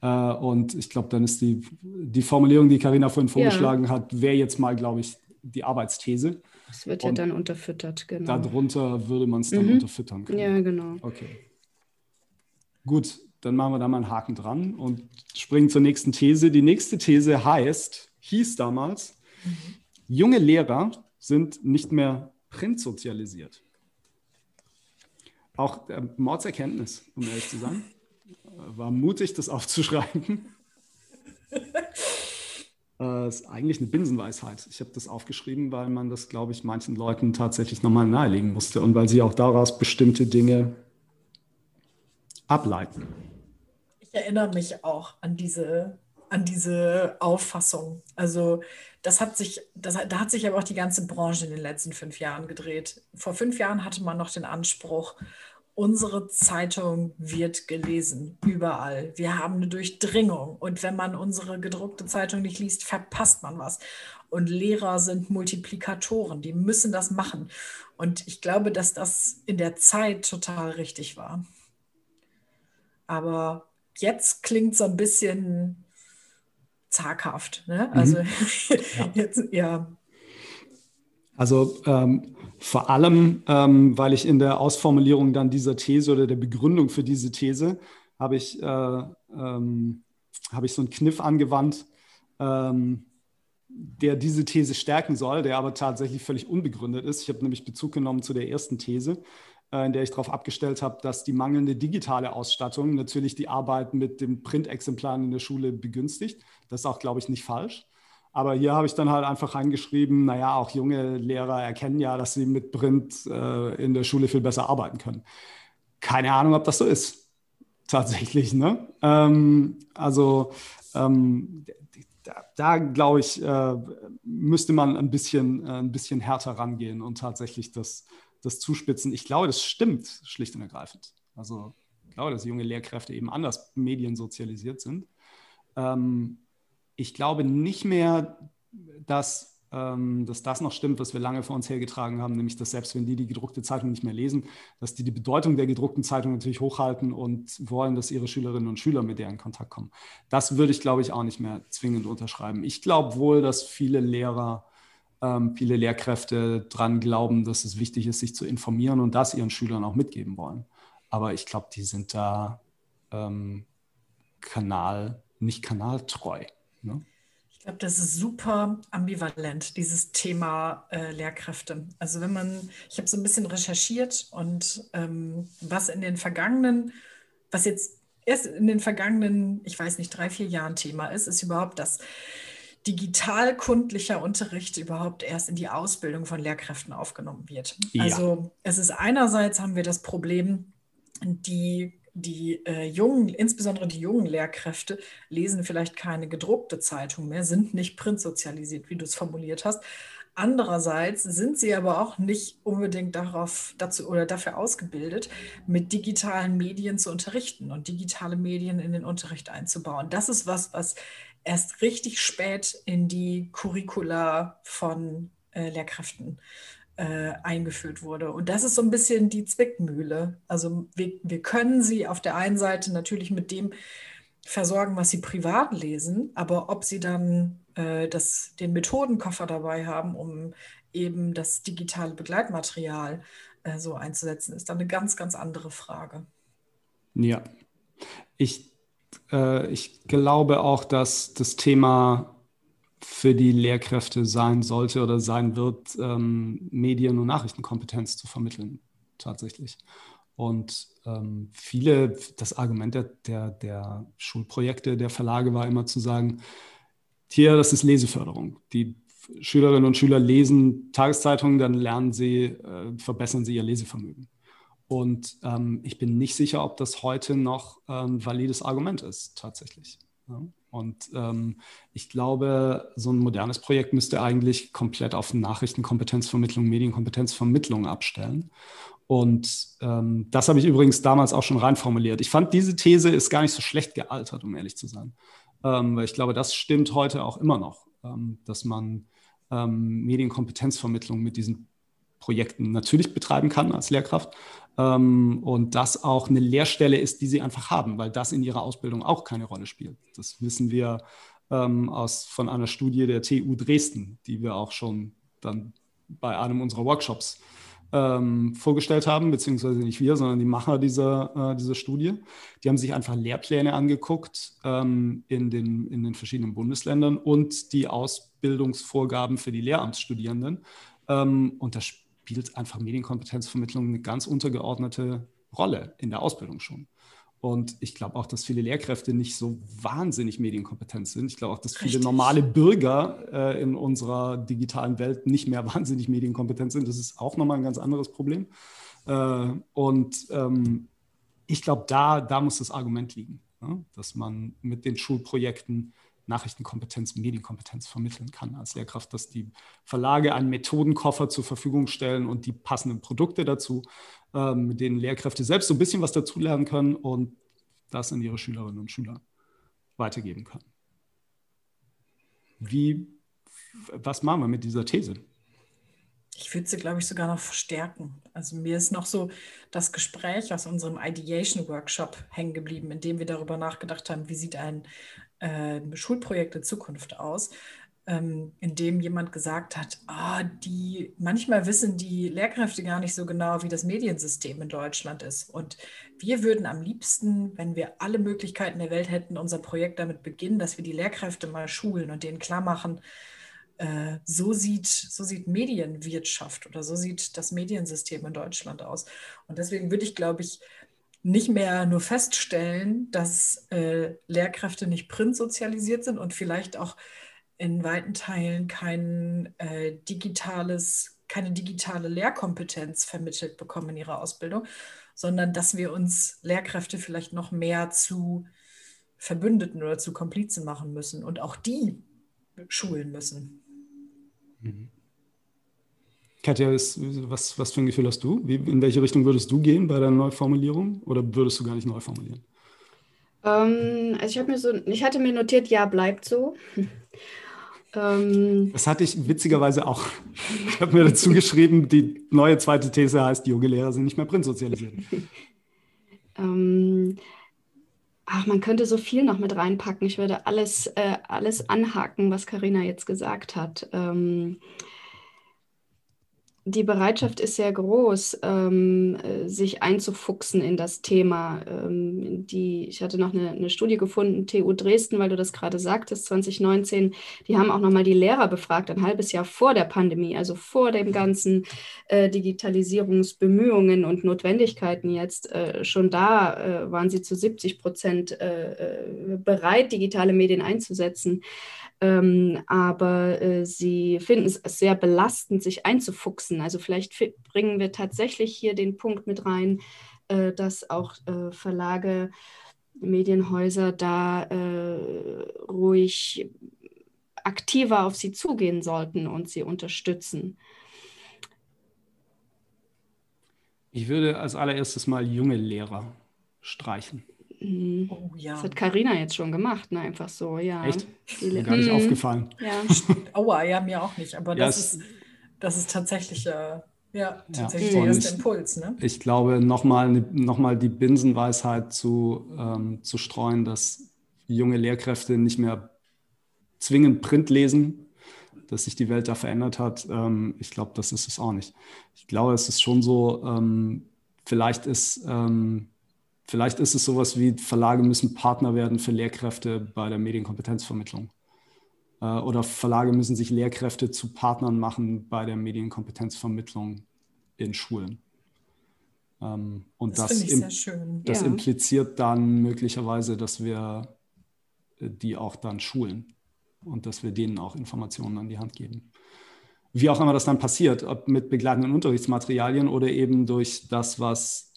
Äh, und ich glaube, dann ist die, die Formulierung, die Karina vorhin vorgeschlagen ja. hat, wäre jetzt mal, glaube ich, die Arbeitsthese. Das wird ja und dann unterfüttert, genau. Darunter würde man es dann mhm. unterfüttern können. Ja, genau. Okay. Gut, dann machen wir da mal einen Haken dran und springen zur nächsten These. Die nächste These heißt, hieß damals, mhm. junge Lehrer sind nicht mehr printsozialisiert. Auch äh, Mordserkenntnis, um ehrlich zu sein. War mutig, das aufzuschreiben. äh, ist eigentlich eine Binsenweisheit. Ich habe das aufgeschrieben, weil man das, glaube ich, manchen Leuten tatsächlich nochmal nahelegen musste und weil sie auch daraus bestimmte Dinge ableiten. Ich erinnere mich auch an diese, an diese Auffassung. Also das hat sich, das, da hat sich aber auch die ganze Branche in den letzten fünf Jahren gedreht. Vor fünf Jahren hatte man noch den Anspruch, unsere Zeitung wird gelesen, überall. Wir haben eine Durchdringung. Und wenn man unsere gedruckte Zeitung nicht liest, verpasst man was. Und Lehrer sind Multiplikatoren, die müssen das machen. Und ich glaube, dass das in der Zeit total richtig war. Aber jetzt klingt so ein bisschen zaghaft. Ne? Mhm. Also ja. jetzt, ja. Also ähm, vor allem, ähm, weil ich in der Ausformulierung dann dieser These oder der Begründung für diese These habe ich, äh, ähm, hab ich so einen Kniff angewandt, ähm, der diese These stärken soll, der aber tatsächlich völlig unbegründet ist. Ich habe nämlich Bezug genommen zu der ersten These. Äh, in der ich darauf abgestellt habe, dass die mangelnde digitale Ausstattung natürlich die Arbeit mit den Printexemplaren in der Schule begünstigt. Das ist auch, glaube ich, nicht falsch. Aber hier habe ich dann halt einfach reingeschrieben, naja, auch junge Lehrer erkennen ja, dass sie mit Print äh, in der Schule viel besser arbeiten können. Keine Ahnung, ob das so ist. Tatsächlich, ne? Ähm, also ähm, da, da glaube ich, äh, müsste man ein bisschen, äh, ein bisschen härter rangehen und tatsächlich das das zuspitzen. Ich glaube, das stimmt schlicht und ergreifend. Also ich glaube, dass junge Lehrkräfte eben anders mediensozialisiert sind. Ähm, ich glaube nicht mehr, dass, ähm, dass das noch stimmt, was wir lange vor uns hergetragen haben, nämlich dass selbst wenn die die gedruckte Zeitung nicht mehr lesen, dass die die Bedeutung der gedruckten Zeitung natürlich hochhalten und wollen, dass ihre Schülerinnen und Schüler mit der in Kontakt kommen. Das würde ich, glaube ich, auch nicht mehr zwingend unterschreiben. Ich glaube wohl, dass viele Lehrer ähm, viele Lehrkräfte dran glauben, dass es wichtig ist, sich zu informieren und das ihren Schülern auch mitgeben wollen. Aber ich glaube, die sind da ähm, Kanal, nicht kanaltreu. Ne? Ich glaube, das ist super ambivalent, dieses Thema äh, Lehrkräfte. Also wenn man, ich habe so ein bisschen recherchiert und ähm, was in den vergangenen, was jetzt erst in den vergangenen, ich weiß nicht, drei, vier Jahren Thema ist, ist überhaupt das digitalkundlicher Unterricht überhaupt erst in die Ausbildung von Lehrkräften aufgenommen wird. Ja. Also es ist einerseits haben wir das Problem, die die äh, jungen, insbesondere die jungen Lehrkräfte, lesen vielleicht keine gedruckte Zeitung mehr, sind nicht printsozialisiert, wie du es formuliert hast. Andererseits sind sie aber auch nicht unbedingt darauf, dazu oder dafür ausgebildet, mit digitalen Medien zu unterrichten und digitale Medien in den Unterricht einzubauen. Das ist was, was erst richtig spät in die Curricula von äh, Lehrkräften äh, eingeführt wurde. Und das ist so ein bisschen die Zwickmühle. Also wir, wir können sie auf der einen Seite natürlich mit dem versorgen, was sie privat lesen, aber ob sie dann äh, das, den Methodenkoffer dabei haben, um eben das digitale Begleitmaterial äh, so einzusetzen, ist dann eine ganz, ganz andere Frage. Ja, ich äh, ich glaube auch, dass das Thema für die Lehrkräfte sein sollte oder sein wird, ähm, Medien- und Nachrichtenkompetenz zu vermitteln, tatsächlich. Und ähm, viele, das Argument der, der, der, Schulprojekte, der Verlage war immer zu sagen, hier, das ist Leseförderung. Die Schülerinnen und Schüler lesen Tageszeitungen, dann lernen sie, äh, verbessern sie ihr Lesevermögen. Und ähm, ich bin nicht sicher, ob das heute noch ein ähm, valides Argument ist, tatsächlich. Ja. Und ähm, ich glaube, so ein modernes Projekt müsste eigentlich komplett auf Nachrichtenkompetenzvermittlung, Medienkompetenzvermittlung abstellen. Und ähm, das habe ich übrigens damals auch schon reinformuliert. Ich fand, diese These ist gar nicht so schlecht gealtert, um ehrlich zu sein. Ähm, weil ich glaube, das stimmt heute auch immer noch. ähm, dass man Medienkompetenzvermittlung mit diesen Projekten natürlich betreiben kann als Lehrkraft ähm, und das auch eine Lehrstelle ist, die sie einfach haben, weil das in ihrer Ausbildung auch keine Rolle spielt. Das wissen wir ähm, aus, von einer Studie der TU Dresden, die wir auch schon dann bei einem unserer Workshops ähm, vorgestellt haben, beziehungsweise nicht wir, sondern die Macher dieser, äh, dieser Studie. Die haben sich einfach Lehrpläne angeguckt ähm, in, den, in den verschiedenen Bundesländern und die Ausbildungsvorgaben für die Lehramtsstudierenden. Ähm, und da spielt einfach Medienkompetenzvermittlung eine ganz untergeordnete Rolle in der Ausbildung schon. Und ich glaube auch, dass viele Lehrkräfte nicht so wahnsinnig medienkompetent sind. Ich glaube auch, dass viele Richtig. normale Bürger äh, in unserer digitalen Welt nicht mehr wahnsinnig medienkompetent sind. Das ist auch nochmal ein ganz anderes Problem. Äh, und ähm, ich glaube, da, da muss das Argument liegen, ne? dass man mit den Schulprojekten Nachrichtenkompetenz, Medienkompetenz vermitteln kann als Lehrkraft, dass die Verlage einen Methodenkoffer zur Verfügung stellen und die passenden Produkte dazu, ähm, mit denen Lehrkräfte selbst so ein bisschen was dazulernen können und das an ihre Schülerinnen und Schüler weitergeben können. Wie, was machen wir mit dieser These? Ich würde sie, glaube ich, sogar noch verstärken. Also mir ist noch so das Gespräch aus unserem Ideation Workshop hängen geblieben, in dem wir darüber nachgedacht haben, wie sieht ein äh, Schulprojekt in Zukunft aus, ähm, in dem jemand gesagt hat, ah, die, manchmal wissen die Lehrkräfte gar nicht so genau, wie das Mediensystem in Deutschland ist. Und wir würden am liebsten, wenn wir alle Möglichkeiten der Welt hätten, unser Projekt damit beginnen, dass wir die Lehrkräfte mal schulen und denen klar machen, äh, so sieht, so sieht Medienwirtschaft oder so sieht das Mediensystem in Deutschland aus. Und deswegen würde ich, glaube ich, nicht mehr nur feststellen, dass äh, Lehrkräfte nicht printsozialisiert sind und vielleicht auch in weiten Teilen kein äh, digitales, keine digitale Lehrkompetenz vermittelt bekommen in ihrer Ausbildung, sondern dass wir uns Lehrkräfte vielleicht noch mehr zu Verbündeten oder zu Komplizen machen müssen und auch die schulen müssen. Mhm. Katja, ist, was, was für ein Gefühl hast du? Wie, in welche Richtung würdest du gehen bei der Neuformulierung oder würdest du gar nicht neu formulieren? Ähm, also ich mir so, ich hatte mir notiert, ja, bleibt so. ähm, das hatte ich witzigerweise auch. Ich habe mir dazu geschrieben, die neue zweite These heißt, junge Lehrer sind nicht mehr printsozialisiert. ähm, ach, man könnte so viel noch mit reinpacken. Ich würde alles, äh, alles anhaken, was Karina jetzt gesagt hat. Ähm, die Bereitschaft ist sehr groß, ähm, äh, sich einzufuchsen in das Thema. Ähm, die, ich hatte noch eine, eine, Studie gefunden, TU Dresden, weil du das gerade sagtest, 2019. Die haben auch nochmal die Lehrer befragt, ein halbes Jahr vor der Pandemie, also vor den ganzen äh, Digitalisierungsbemühungen und Notwendigkeiten jetzt. Äh, schon da äh, waren sie zu 70 Prozent äh, äh, bereit, digitale Medien einzusetzen. Ähm, aber äh, sie finden es sehr belastend, sich einzufuchsen. Also vielleicht bringen wir tatsächlich hier den Punkt mit rein, äh, dass auch äh, Verlage, Medienhäuser da äh, ruhig aktiver auf sie zugehen sollten und sie unterstützen. Ich würde als allererstes mal junge Lehrer streichen. Mhm. Oh, ja. Das hat Karina jetzt schon gemacht, ne? Einfach so, ja. Echt? Mir gar nicht mhm. aufgefallen. Ja. Aua, ja, mir auch nicht. Aber ja, das, ist, das ist tatsächlich, äh, ja, tatsächlich ja. der erste Impuls. Ne? Ich glaube, nochmal noch mal die Binsenweisheit zu, ähm, zu streuen, dass junge Lehrkräfte nicht mehr zwingend Print lesen, dass sich die Welt da verändert hat. Ähm, ich glaube, das ist es auch nicht. Ich glaube, es ist schon so, ähm, vielleicht ist ähm, Vielleicht ist es sowas wie, Verlage müssen Partner werden für Lehrkräfte bei der Medienkompetenzvermittlung. Äh, oder Verlage müssen sich Lehrkräfte zu Partnern machen bei der Medienkompetenzvermittlung in Schulen. Ähm, und das, das, im, das ja. impliziert dann möglicherweise, dass wir äh, die auch dann schulen und dass wir denen auch Informationen an die Hand geben. Wie auch immer das dann passiert, ob mit begleitenden Unterrichtsmaterialien oder eben durch das, was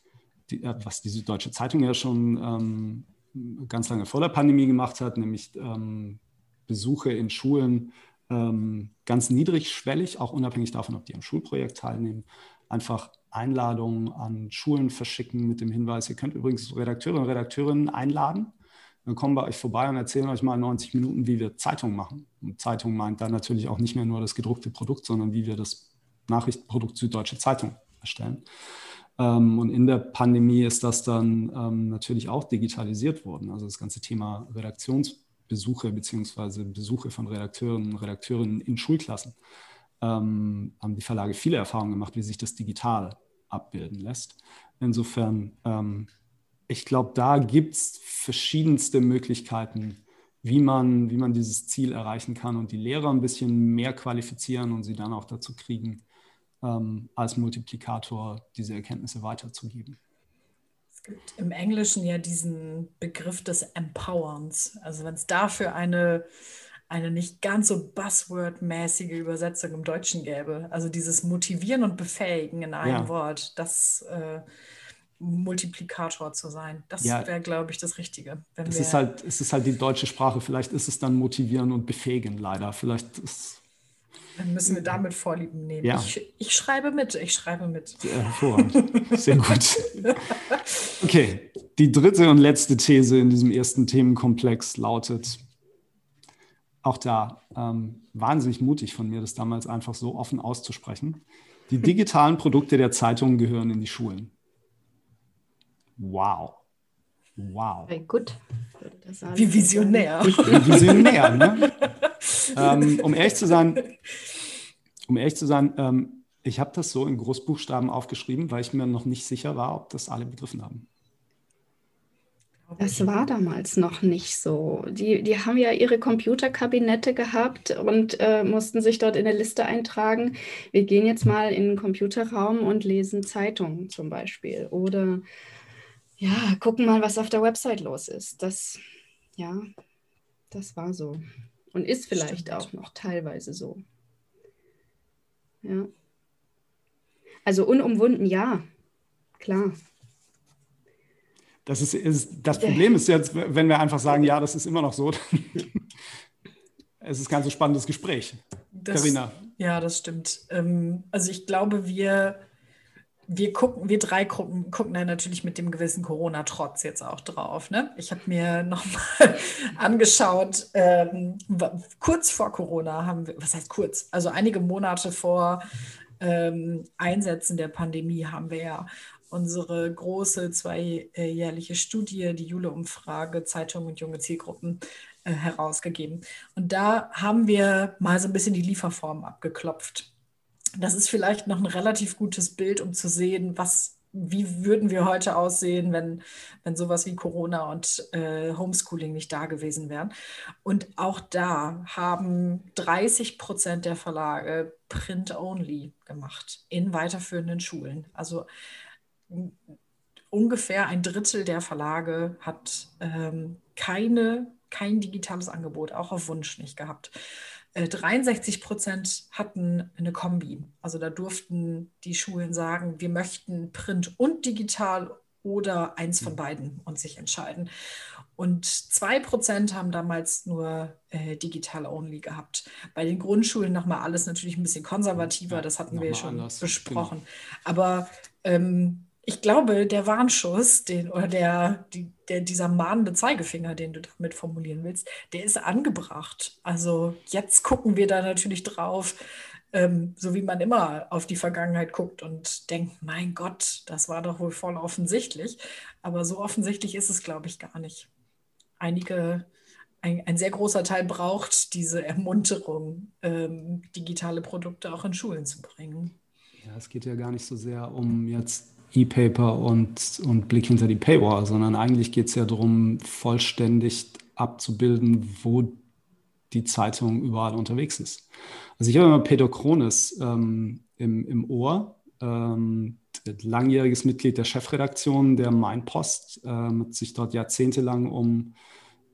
die, äh, was die Süddeutsche Zeitung ja schon ähm, ganz lange vor der Pandemie gemacht hat, nämlich ähm, Besuche in Schulen ähm, ganz niedrigschwellig, auch unabhängig davon, ob die am Schulprojekt teilnehmen, einfach Einladungen an Schulen verschicken mit dem Hinweis, ihr könnt übrigens Redakteure und Redakteurinnen einladen, Wir kommen bei euch vorbei und erzählen euch mal 90 Minuten, wie wir Zeitung machen. Und Zeitung meint dann natürlich auch nicht mehr nur das gedruckte Produkt, sondern wie wir das Nachrichtenprodukt Süddeutsche Zeitung erstellen. Ähm, und in der Pandemie ist das dann ähm, natürlich auch digitalisiert worden. Also das ganze Thema Redaktionsbesuche beziehungsweise Besuche von Redakteuren und Redakteurinnen in Schulklassen ähm, haben die Verlage viele Erfahrungen gemacht, wie sich das digital abbilden lässt. Insofern, ich glaube, da gibt es verschiedenste Möglichkeiten, wie man, wie man dieses Ziel erreichen kann und die Lehrer ein bisschen mehr qualifizieren und sie dann auch dazu kriegen, ähm, als Multiplikator diese Erkenntnisse weiterzugeben. Es gibt im Englischen ja diesen Begriff des Empowerns. Also wenn es dafür eine, eine nicht ganz so Buzzword-mäßige Übersetzung im Deutschen gäbe, also dieses Motivieren und Befähigen in einem ja. Wort, das äh, Multiplikator zu sein. Das ja, wäre, glaube ich, das Richtige. es, ist halt, es ist halt die deutsche Sprache. Vielleicht ist es dann motivieren und befähigen, leider. Vielleicht ist dann müssen wir damit Vorlieben nehmen. Ja. Ich, ich, schreibe mit, ich schreibe mit. Sehr hervorragend. Sehr gut. Okay, die dritte und letzte These in diesem ersten Themenkomplex lautet, auch da ähm, wahnsinnig mutig von mir, das damals einfach so offen auszusprechen. Die digitalen Produkte der Zeitungen gehören in die Schulen. Wow. Wow. Very gut. Wie visionär. Wie visionär, ne? Ähm, um ehrlich zu sein, um ehrlich zu sein, ähm, ich habe das so in Großbuchstaben aufgeschrieben, weil ich mir noch nicht sicher war, ob das alle begriffen haben. Das war damals noch nicht so. Die, die haben ja ihre Computerkabinette gehabt und äh, mussten sich dort in eine Liste eintragen. Wir gehen jetzt mal in den Computerraum und lesen Zeitungen zum Beispiel. Oder ja, gucken mal, was auf der Website los ist. Das, ja, das war so. Und ist vielleicht Stimmt. auch noch teilweise so. Ja. Also unumwunden, ja, klar. Das, ist, ist, das Problem ist jetzt, wenn wir einfach sagen, ja, das ist immer noch so, es ist kein so spannendes Gespräch. Karina. Ja, das stimmt. Ähm, also ich glaube, wir wir gucken, wir drei gucken, gucken da natürlich mit dem gewissen Corona-Trotz jetzt auch drauf. Ne? Ich habe mir nochmal angeschaut, ähm, kurz vor Corona haben wir, was heißt kurz, also einige Monate vor ähm, Einsätzen der Pandemie haben wir ja unsere große zweijährliche Studie, die Jule-Umfrage, Zeitung und junge Zielgruppen äh, herausgegeben. Und da haben wir mal so ein bisschen die Lieferform abgeklopft das ist vielleicht noch ein relativ gutes Bild, um zu sehen, was, wie würden wir heute aussehen, wenn, wenn sowas wie Corona und äh, Homeschooling nicht da gewesen wären. Und auch da haben 30 Prozent der Verlage Print-Only gemacht in weiterführenden Schulen. Also ungefähr ein Drittel der Verlage hat ähm, keine, kein digitales Angebot, auch auf Wunsch nicht gehabt. 63 äh, Prozent hatten eine Kombi. Also da durften die Schulen sagen, wir möchten Print und digital oder eins von mhm. beiden und sich entscheiden. Und zwei Prozent haben damals nur äh, digital only gehabt. Bei den Grundschulen nochmal alles natürlich ein bisschen konservativer, das hatten wir schon anders. besprochen. Genau. Aber ähm, ich glaube, der Warnschuss, den, oder der, die, der, dieser mahnende Zeigefinger, den du damit formulieren willst, der ist angebracht. Also jetzt gucken wir da natürlich drauf, ähm, so wie man immer auf die Vergangenheit guckt und denkt, mein Gott, das war doch wohl voll offensichtlich. Aber so offensichtlich ist es, glaube ich, gar nicht. Einige, ein, ein sehr großer Teil braucht diese Ermunterung, ähm, digitale Produkte auch in Schulen zu bringen. Ja, es geht ja gar nicht so sehr um jetzt E-Paper und, und Blick hinter die Paywall, sondern eigentlich geht es ja darum, vollständig abzubilden, wo die Zeitung überall unterwegs ist. Also ich habe immer Peter Krones ähm, im, im Ohr, ähm, langjähriges Mitglied der Chefredaktion der Mainpost, ähm, hat sich dort jahrzehntelang um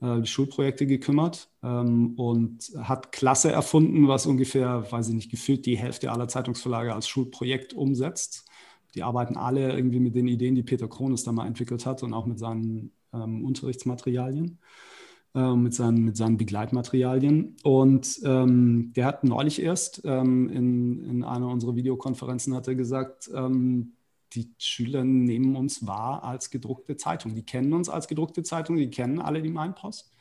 äh, die Schulprojekte gekümmert ähm, und hat Klasse erfunden, was ungefähr, weiß ich nicht, gefühlt die Hälfte aller Zeitungsverlage als Schulprojekt umsetzt die arbeiten alle irgendwie mit den Ideen, die Peter Krones da mal entwickelt hat und auch mit seinen ähm, Unterrichtsmaterialien, äh, mit, seinen, mit seinen Begleitmaterialien. Und ähm, der hat neulich erst ähm, in, in einer unserer Videokonferenzen hat er gesagt, ähm, die Schüler nehmen uns wahr als gedruckte Zeitung. Die kennen uns als gedruckte Zeitung, die kennen alle die Mainpost.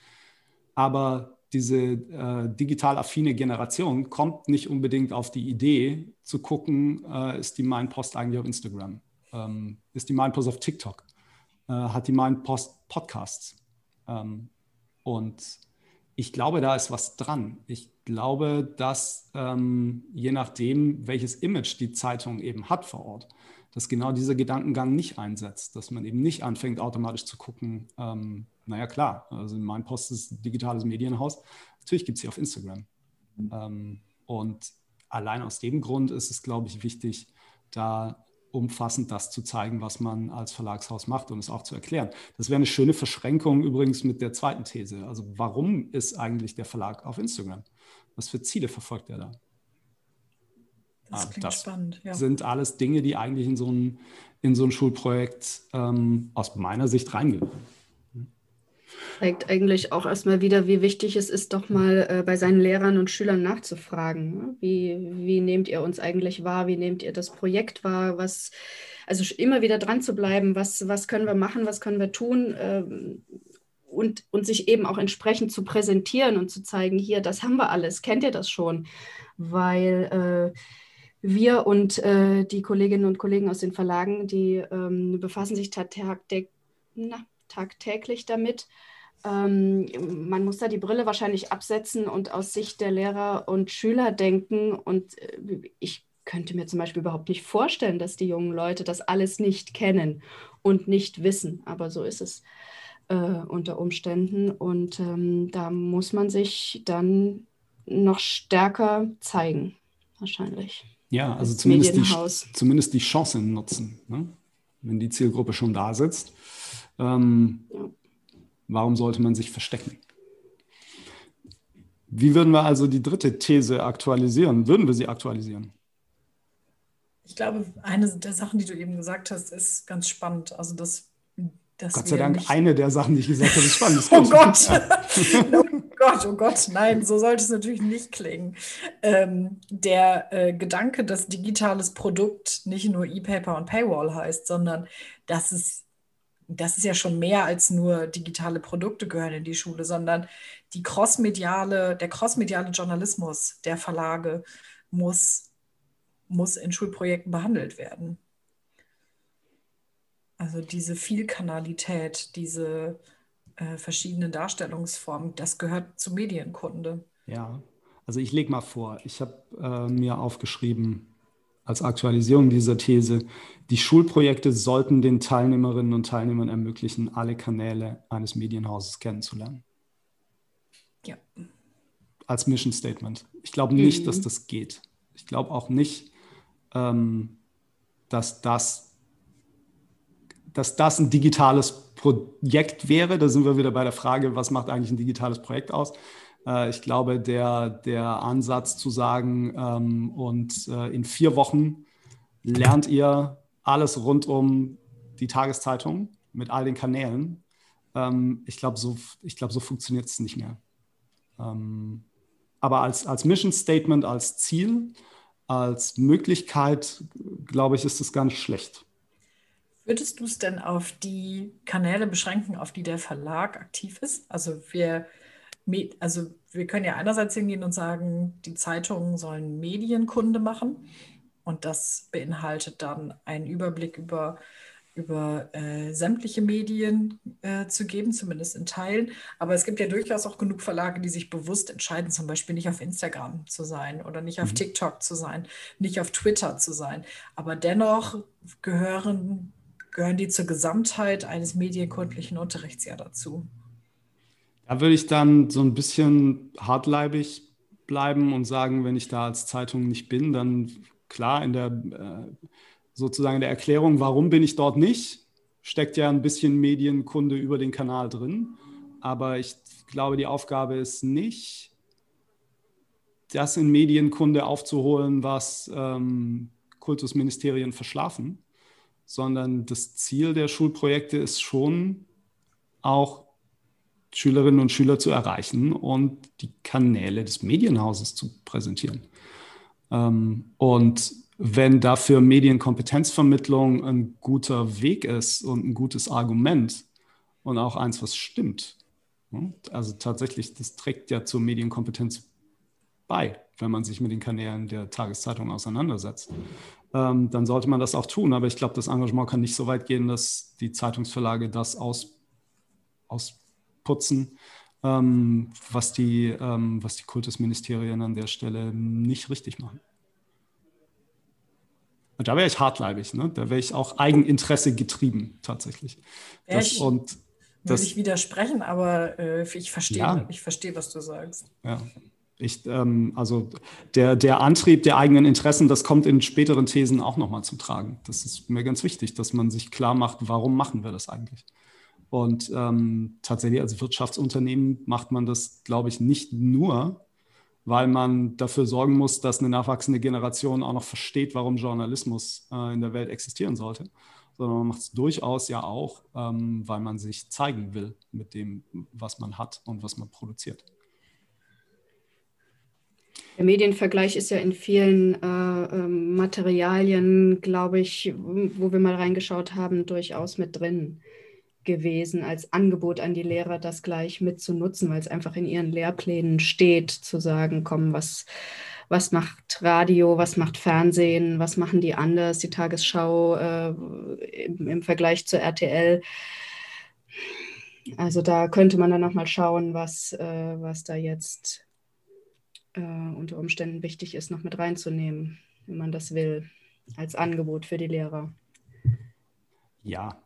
Aber diese äh, digital affine Generation kommt nicht unbedingt auf die Idee zu gucken, äh, ist die Mainpost eigentlich auf Instagram? Ähm, ist die Mainpost auf TikTok? Äh, hat die Mainpost Podcasts? Ähm, und ich glaube, da ist was dran. Ich glaube, dass ähm, je nachdem, welches Image die Zeitung eben hat vor Ort, dass genau dieser Gedankengang nicht einsetzt, dass man eben nicht anfängt, automatisch zu gucken, ähm, naja klar, also mein Post ist ein digitales Medienhaus, natürlich gibt es sie auf Instagram. Mhm. Ähm, und allein aus dem Grund ist es, glaube ich, wichtig, da umfassend das zu zeigen, was man als Verlagshaus macht und es auch zu erklären. Das wäre eine schöne Verschränkung übrigens mit der zweiten These. Also warum ist eigentlich der Verlag auf Instagram? Was für Ziele verfolgt er da? Das ah, klingt das spannend. Ja. sind alles Dinge, die eigentlich in so ein, in so ein Schulprojekt ähm, aus meiner Sicht reingehen. Zeigt eigentlich auch erstmal wieder, wie wichtig es ist, doch mal äh, bei seinen Lehrern und Schülern nachzufragen. Ne? Wie, wie nehmt ihr uns eigentlich wahr? Wie nehmt ihr das Projekt wahr? Was, also immer wieder dran zu bleiben, was, was können wir machen, was können wir tun? Ähm, und, und sich eben auch entsprechend zu präsentieren und zu zeigen, hier, das haben wir alles, kennt ihr das schon? Weil äh, wir und äh, die Kolleginnen und Kollegen aus den Verlagen, die ähm, befassen sich tagtäglich damit. Ähm, man muss da die Brille wahrscheinlich absetzen und aus Sicht der Lehrer und Schüler denken. Und äh, ich könnte mir zum Beispiel überhaupt nicht vorstellen, dass die jungen Leute das alles nicht kennen und nicht wissen. Aber so ist es äh, unter Umständen. Und ähm, da muss man sich dann noch stärker zeigen, wahrscheinlich. Ja, also zumindest die, zumindest die Chancen nutzen, ne? wenn die Zielgruppe schon da sitzt. Ähm, ja. Warum sollte man sich verstecken? Wie würden wir also die dritte These aktualisieren? Würden wir sie aktualisieren? Ich glaube, eine der Sachen, die du eben gesagt hast, ist ganz spannend. Also, dass, dass Gott sei Dank, eine der Sachen, die ich gesagt habe, ist spannend. oh Gott! Gott, oh Gott, nein, so sollte es natürlich nicht klingen. Ähm, der äh, Gedanke, dass digitales Produkt nicht nur E-Paper und Paywall heißt, sondern dass es, das ist ja schon mehr als nur digitale Produkte gehören in die Schule, sondern die crossmediale, der crossmediale Journalismus der Verlage muss, muss in Schulprojekten behandelt werden. Also diese Vielkanalität, diese äh, verschiedenen Darstellungsformen. Das gehört zu Medienkunde. Ja, also ich lege mal vor, ich habe äh, mir aufgeschrieben als Aktualisierung dieser These, die Schulprojekte sollten den Teilnehmerinnen und Teilnehmern ermöglichen, alle Kanäle eines Medienhauses kennenzulernen. Ja. Als Mission Statement. Ich glaube nicht, mhm. dass das geht. Ich glaube auch nicht, ähm, dass das dass das ein digitales Projekt wäre. Da sind wir wieder bei der Frage, was macht eigentlich ein digitales Projekt aus? Äh, ich glaube, der, der Ansatz zu sagen, ähm, und äh, in vier Wochen lernt ihr alles rund um die Tageszeitung mit all den Kanälen. Ähm, ich glaube, so, glaub, so funktioniert es nicht mehr. Ähm, aber als, als Mission Statement, als Ziel, als Möglichkeit, glaube ich, ist es gar nicht schlecht. Würdest du es denn auf die Kanäle beschränken, auf die der Verlag aktiv ist? Also wir, also wir können ja einerseits hingehen und sagen, die Zeitungen sollen Medienkunde machen und das beinhaltet dann einen Überblick über, über äh, sämtliche Medien äh, zu geben, zumindest in Teilen. Aber es gibt ja durchaus auch genug Verlage, die sich bewusst entscheiden, zum Beispiel nicht auf Instagram zu sein oder nicht auf mhm. TikTok zu sein, nicht auf Twitter zu sein. Aber dennoch gehören gehören die zur Gesamtheit eines medienkundlichen Unterrichts ja dazu. Da würde ich dann so ein bisschen hartleibig bleiben und sagen, wenn ich da als Zeitung nicht bin, dann klar in der äh, sozusagen der Erklärung, warum bin ich dort nicht, steckt ja ein bisschen Medienkunde über den Kanal drin. Aber ich glaube, die Aufgabe ist nicht, das in Medienkunde aufzuholen, was ähm, Kultusministerien verschlafen, sondern das Ziel der Schulprojekte ist schon auch Schülerinnen und Schüler zu erreichen und die Kanäle des Medienhauses zu präsentieren. Ähm, und wenn dafür Medienkompetenzvermittlung ein guter Weg ist und ein gutes Argument und auch eins, was stimmt. Also tatsächlich, das trägt ja zur Medienkompetenz bei, wenn man sich mit den Kanälen der Tageszeitung auseinandersetzt. Ähm, dann sollte man das auch tun. Aber ich glaube, das Engagement kann nicht so weit gehen, dass die Zeitungsverlage das aus, ausputzen, ähm, was, die, ähm, was die Kultusministerien an der Stelle nicht richtig machen. Da wäre ich hartleibig, ne? da wäre ich auch Eigeninteresse getrieben, tatsächlich. Das, ich, und das, würde ich widersprechen, aber äh, ich verstehe, ja. ich verstehe, was du sagst. Ja. Ich, ähm, also der, der Antrieb der eigenen Interessen, das kommt in späteren Thesen auch nochmal zum Tragen. Das ist mir ganz wichtig, dass man sich klar macht, warum machen wir das eigentlich? Und ähm, tatsächlich als Wirtschaftsunternehmen macht man das, glaube ich, nicht nur, weil man dafür sorgen muss, dass eine nachwachsende Generation auch noch versteht, warum Journalismus äh, in der Welt existieren sollte, sondern man macht es durchaus ja auch, ähm, weil man sich zeigen will mit dem, was man hat und was man produziert. Der Medienvergleich ist ja in vielen äh, ähm, Materialien, glaube ich, wo wir mal reingeschaut haben, durchaus mit drin gewesen, als Angebot an die Lehrer, das gleich mitzunutzen, weil es einfach in ihren Lehrplänen steht, zu sagen, komm, was, was macht Radio, was macht Fernsehen, was machen die anders, die Tagesschau äh, im, im, Vergleich zur RTL. Also da könnte man dann nochmal schauen, was, äh, was da jetzt äh, unter Umständen wichtig ist, noch mit reinzunehmen, wenn man das will, als Angebot für die Lehrer. Ja,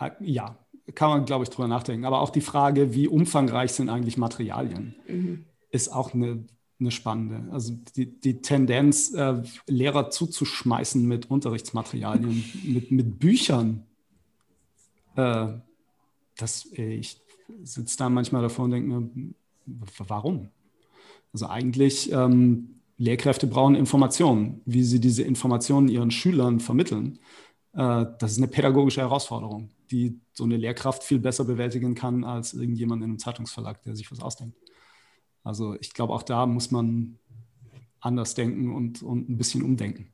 äh, ja, kann man, glaube ich, drüber nachdenken. Aber auch die Frage, wie umfangreich sind eigentlich Materialien, mhm. ist auch eine, eine spannende. Also die, die Tendenz, äh, Lehrer zuzuschmeißen mit Unterrichtsmaterialien, mit, mit Büchern, äh, das, ich sitze da manchmal davor und denke mir, warum? Also eigentlich, ähm, Lehrkräfte brauchen Informationen, wie sie diese Informationen ihren Schülern vermitteln. Äh, das ist eine pädagogische Herausforderung die so eine Lehrkraft viel besser bewältigen kann als irgendjemand in einem Zeitungsverlag, der sich was ausdenkt. Also ich glaube, auch da muss man anders denken und, und ein bisschen umdenken.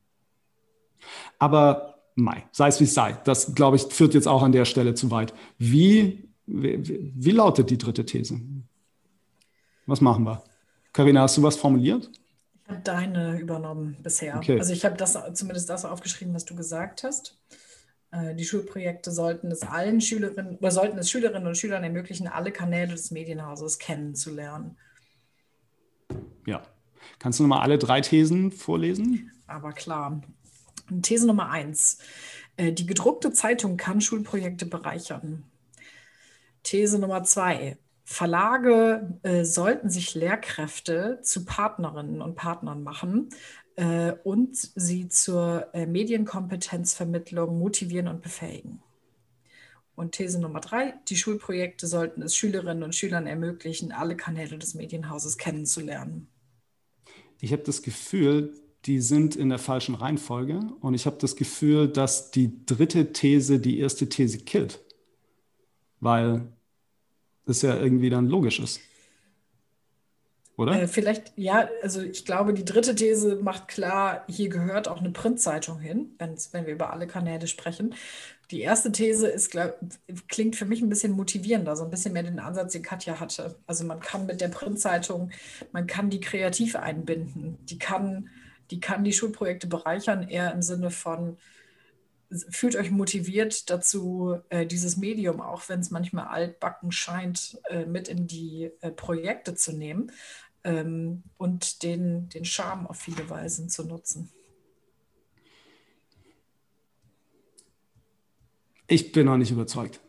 Aber Mai, sei es wie es sei. Das, glaube ich, führt jetzt auch an der Stelle zu weit. Wie, wie, wie lautet die dritte These? Was machen wir? Karina, hast du was formuliert? Ich habe deine übernommen bisher. Okay. Also ich habe das zumindest das aufgeschrieben, was du gesagt hast. Äh, die Schulprojekte sollten es allen Schülerinnen oder sollten es Schülerinnen und Schülern ermöglichen, alle Kanäle des Medienhauses kennenzulernen. Ja. Kannst du nochmal alle drei Thesen vorlesen? Aber klar. These Nummer eins. Äh, die gedruckte Zeitung kann Schulprojekte bereichern. These Nummer zwei. Verlage äh, sollten sich Lehrkräfte zu Partnerinnen und Partnern machen, äh, und sie zur äh, Medienkompetenzvermittlung motivieren und befähigen. Und These Nummer drei, die Schulprojekte sollten es Schülerinnen und Schülern ermöglichen, alle Kanäle des Medienhauses kennenzulernen. Ich habe das Gefühl, die sind in der falschen Reihenfolge und ich habe das Gefühl, dass die dritte These die erste These killt, weil das ja irgendwie dann logisch ist oder? Äh, vielleicht, ja, also ich glaube, die dritte These macht klar, hier gehört auch eine Printzeitung hin, wenn wir über alle Kanäle sprechen. Die erste These ist, glaub, klingt für mich ein bisschen motivierender, so ein bisschen mehr den Ansatz, den Katja hatte. Also man kann mit der Printzeitung, man kann die kreativ einbinden, die kann, die kann die Schulprojekte bereichern, eher im Sinne von, fühlt euch motiviert dazu, äh, dieses Medium, auch wenn es manchmal altbacken scheint, äh, mit in die äh, Projekte zu nehmen ähm, und den, den Charme auf viele Weisen zu nutzen. Ich bin noch nicht überzeugt.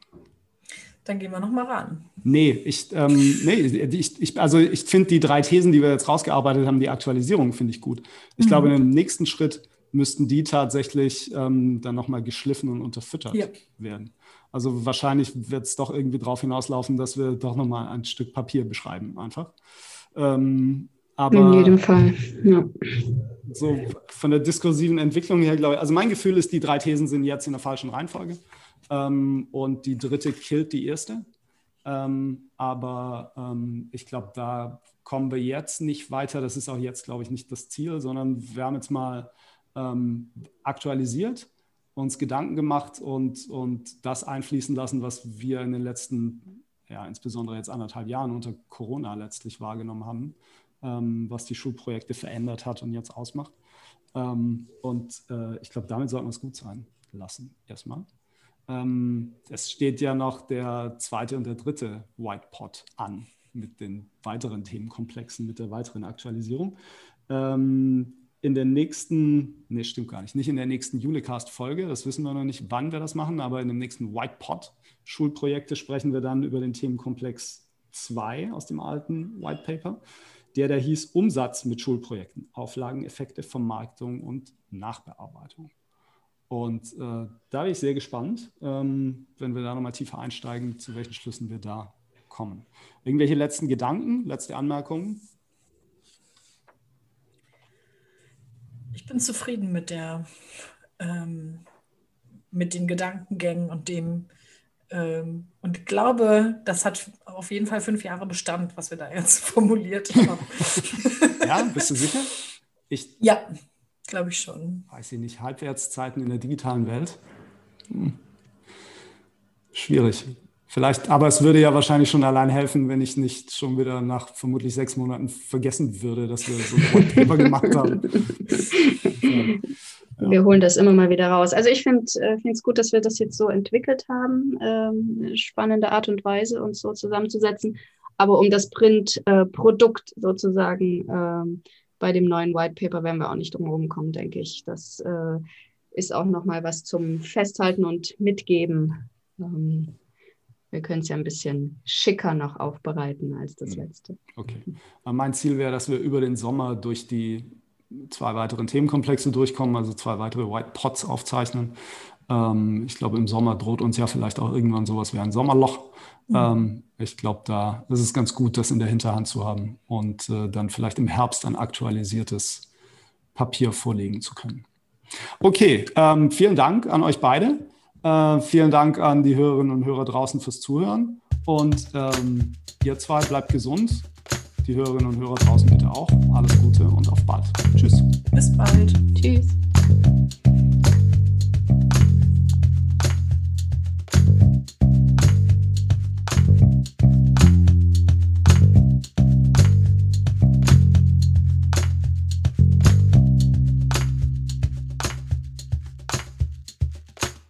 Dann gehen wir noch mal ran. Nee, ich, ähm, nee, ich, ich, also ich finde die drei Thesen, die wir jetzt rausgearbeitet haben, die Aktualisierung finde ich gut. Ich mhm. glaube, im nächsten Schritt müssten die tatsächlich ähm, dann nochmal geschliffen und unterfüttert ja. werden. Also wahrscheinlich wird es doch irgendwie darauf hinauslaufen, dass wir doch nochmal ein Stück Papier beschreiben, einfach. Ähm, aber In jedem Fall, ja. So von der diskursiven Entwicklung her, glaube ich, also mein Gefühl ist, die drei Thesen sind jetzt in der falschen Reihenfolge. Ähm, und die dritte killt die erste. Ähm, aber ähm, ich glaube, da kommen wir jetzt nicht weiter. Das ist auch jetzt, glaube ich, nicht das Ziel, sondern wir haben jetzt mal ähm, aktualisiert, uns Gedanken gemacht und, und das einfließen lassen, was wir in den letzten, ja, insbesondere jetzt anderthalb Jahren unter Corona letztlich wahrgenommen haben, ähm, was die Schulprojekte verändert hat und jetzt ausmacht. Ähm, und äh, ich glaube, damit sollten wir es gut sein lassen, erstmal. Ähm, es steht ja noch der zweite und der dritte Whitepot an mit den weiteren Themenkomplexen, mit der weiteren Aktualisierung. Ähm, in der nächsten, nee, stimmt gar nicht, nicht in der nächsten Julecast-Folge, das wissen wir noch nicht, wann wir das machen, aber in dem nächsten Whitepot Schulprojekte sprechen wir dann über den Themenkomplex 2 aus dem alten White Paper, der da hieß Umsatz mit Schulprojekten, Auflagen, Effekte, Vermarktung und Nachbearbeitung. Und äh, da bin ich sehr gespannt, ähm, wenn wir da nochmal tiefer einsteigen, zu welchen Schlüssen wir da kommen. Irgendwelche letzten Gedanken, letzte Anmerkungen? Ich bin zufrieden mit der, ähm, mit den Gedankengängen und dem ähm, und glaube, das hat auf jeden Fall fünf Jahre Bestand, was wir da jetzt formuliert haben. ja, bist du sicher? Ich, ja, glaube ich schon. Weiß ich nicht, Halbwertszeiten in der digitalen Welt? Hm. Schwierig. Vielleicht, aber es würde ja wahrscheinlich schon allein helfen, wenn ich nicht schon wieder nach vermutlich sechs Monaten vergessen würde, dass wir so ein Paper gemacht haben. Ja. Wir holen das immer mal wieder raus. Also ich finde es äh, gut, dass wir das jetzt so entwickelt haben. Ähm, spannende Art und Weise, uns so zusammenzusetzen. Aber um das Printprodukt äh, sozusagen ähm, bei dem neuen White Paper werden wir auch nicht drum kommen, denke ich. Das äh, ist auch nochmal was zum Festhalten und Mitgeben. Ähm, wir können es ja ein bisschen schicker noch aufbereiten als das mhm. letzte. Okay. Mein Ziel wäre, dass wir über den Sommer durch die zwei weiteren Themenkomplexe durchkommen, also zwei weitere White Pots aufzeichnen. Ähm, ich glaube, im Sommer droht uns ja vielleicht auch irgendwann sowas wie ein Sommerloch. Mhm. Ähm, ich glaube, da ist es ganz gut, das in der Hinterhand zu haben und äh, dann vielleicht im Herbst ein aktualisiertes Papier vorlegen zu können. Okay, ähm, vielen Dank an euch beide. Äh, vielen Dank an die Hörerinnen und Hörer draußen fürs Zuhören. Und ähm, ihr zwei bleibt gesund. Die Hörerinnen und Hörer draußen bitte auch. Alles Gute und auf bald. Tschüss. Bis bald. Tschüss.